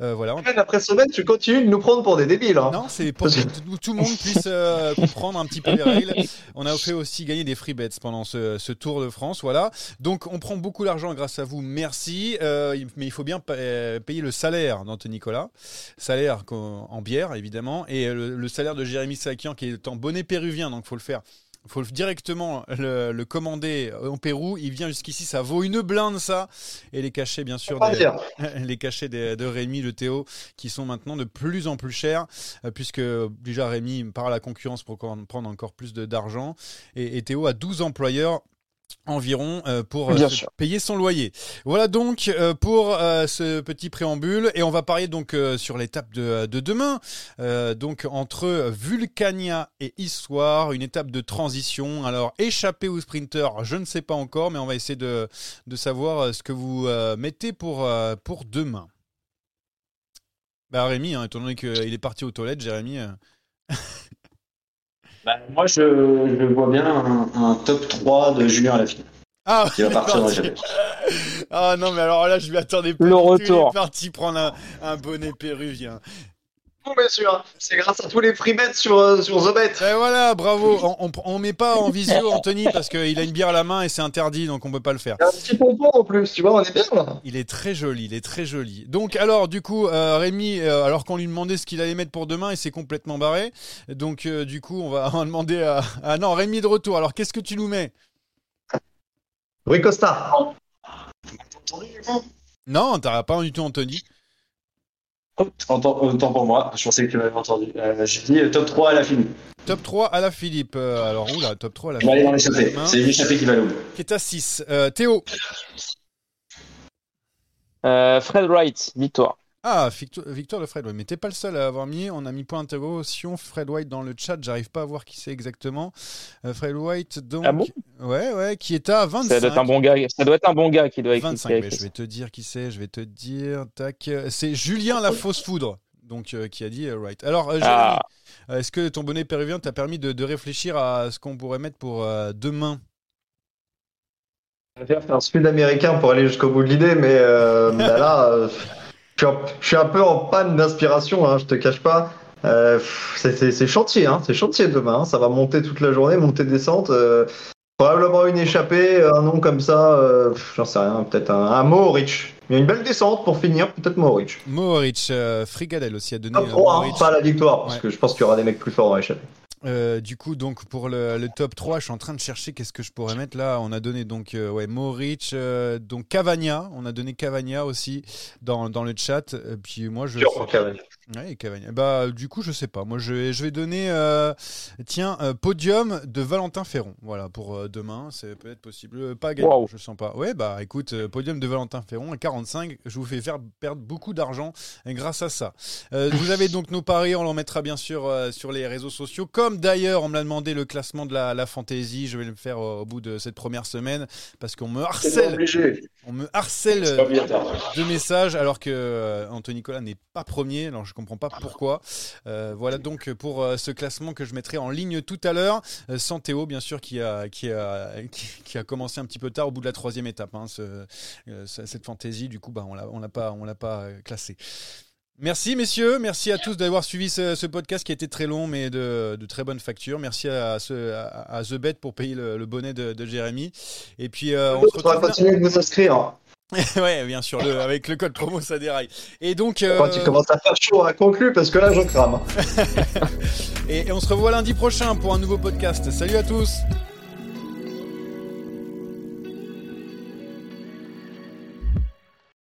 Euh, voilà. Semaine après semaine, tu continues de nous prendre pour des débiles. Hein. Non, c'est pour que tout, tout le monde puisse euh, comprendre un petit peu <laughs> On a fait aussi gagner des free bets pendant ce, ce Tour de France. Voilà. Donc, on prend beaucoup d'argent grâce à vous. Merci. Euh, mais il faut bien euh, payer le salaire d'Anthony Nicolas. Salaire en bière, évidemment. Et le, le salaire de Jérémy Sakian, qui est en bonnet péruvien. Donc, il faut le faire. Il faut directement le, le commander en Pérou. Il vient jusqu'ici, ça vaut une blinde, ça. Et les cachets, bien sûr, des- <laughs> les cachets de, de Rémi, de Théo, qui sont maintenant de plus en plus chers, euh, puisque déjà Rémi part à la concurrence pour prendre encore plus de- d'argent, et, et Théo a 12 employeurs environ euh, pour euh, payer son loyer. Voilà donc euh, pour ce petit préambule et on va parler donc sur l'étape de, de demain donc entre Vulcania et Histoire une étape de transition alors échappé ou sprinter je ne sais pas encore mais on va essayer de, de savoir ce que vous mettez pour, pour demain. Bah Rémi, hein, étant donné qu'il est parti aux toilettes, Jérémy. <laughs> Bah, moi, je, je vois bien un, un top 3 de Julien Alaphilippe Ah, qui va <laughs> partir dans parti. Ah non, mais alors là, je m'y attendais pas. Le retour. Il est parti prendre un, un bonnet péruvien. Bon, bien sûr. C'est grâce à tous les bets sur, euh, sur The Bet. Et voilà, bravo. On, on, on met pas en visio Anthony parce qu'il a une bière à la main et c'est interdit, donc on peut pas le faire. Il a un petit pompon en plus, tu vois, on est bien là. Il est très joli, il est très joli. Donc alors du coup, euh, Rémi, euh, alors qu'on lui demandait ce qu'il allait mettre pour demain, il s'est complètement barré. Donc euh, du coup, on va, va demander à... Ah non, Rémi de retour. Alors qu'est-ce que tu nous mets? Rui Costa. Non, t'as pas du tout Anthony. Autant, autant pour moi, je pensais que tu m'avais entendu. Euh, J'ai dit euh, top 3 à la fin. Top 3 à la Philippe. Euh, alors oula, top 3 à la On va aller dans Philippe. l'échappée. C'est l'échappée qui va l'ouvrir. Qui est à 6. Euh, Théo. Euh, Fred Wright, victoire. Ah, Victor, Victor de Fred White. Mais t'es pas le seul à avoir mis. On a mis point d'interrogation Fred White dans le chat. J'arrive pas à voir qui c'est exactement. Euh, Fred White, donc. Ah bon? Ouais, ouais, qui est à 25. Ça doit être un bon gars. Ça doit être un bon gars qui doit écrire. 25, qui a mais écrit je vais te dire qui c'est, je vais te dire, tac, c'est Julien la fausse foudre, donc euh, qui a dit euh, right. Alors, euh, Ah. euh, est-ce que ton bonnet péruvien t'a permis de, de réfléchir à ce qu'on pourrait mettre pour euh, demain? Je vais faire un sud-américain pour aller jusqu'au bout de l'idée, mais euh, bah là, euh, je, suis un, je suis un peu en panne d'inspiration, hein, je te cache pas. Euh, c'est- chantier, hein, c'est chantier demain. hein, ça va monter toute la journée, monter descente. euh, probablement une échappée, un nom comme ça, euh, j'en sais rien, peut-être un, un Mohoric. Il y a une belle descente pour finir, peut-être Mohoric. Mohoric, euh, Frigadel aussi a donné Top euh, 3, Mohoric. pas la victoire, parce Ouais. que je pense qu'il y aura des mecs plus forts dans l'échappée. Euh, du coup, donc pour le, le top 3, je suis en train de chercher qu'est-ce que je pourrais mettre là. On a donné donc euh, ouais, Moric, euh, donc Cavagna. On a donné Cavagna aussi dans, dans le chat. Et puis moi, je. Ouais, Cavagna. Bah, du coup, je sais pas. Moi, je vais, je vais donner, euh, tiens, euh, podium de Valentin Ferron. Voilà, pour euh, demain, c'est peut-être possible. Pas gagnant, Wow. je sens pas. Ouais, bah, écoute, podium de Valentin Ferron à 45. Je vous fais faire perdre beaucoup d'argent grâce à ça. Vous avez donc nos paris, on l'en mettra bien sûr sur les réseaux sociaux. Comme d'ailleurs, on me l'a demandé le classement de la, la fantasy. Je vais le faire au bout de cette première semaine parce qu'on me harcèle. On me harcèle de messages alors que Anthony Nicolas n'est pas premier. Alors je comprends pas pourquoi. Euh, voilà donc pour euh, ce classement que je mettrai en ligne tout à l'heure. Euh, sans Théo bien sûr qui a qui a qui, qui a commencé un petit peu tard au bout de la troisième étape. hein, ce- euh, ce- cette fantaisie du coup bah on l'a on l'a pas on l'a pas euh, classé. Merci messieurs, merci à tous d'avoir suivi ce, ce podcast qui a été très long mais de, de très bonne facture. Merci à, ce, à, à The Bet pour payer le, le bonnet de, de Jérémy. Et puis euh, on se On va retrouve. continuer de vous inscrire. <laughs> ouais, bien sûr, le- avec le code promo ça déraille. Et donc, euh, Quand tu commences à faire chaud à conclure, parce que là, je crame. <laughs> et, et on se revoit lundi prochain pour un nouveau podcast. Salut à tous.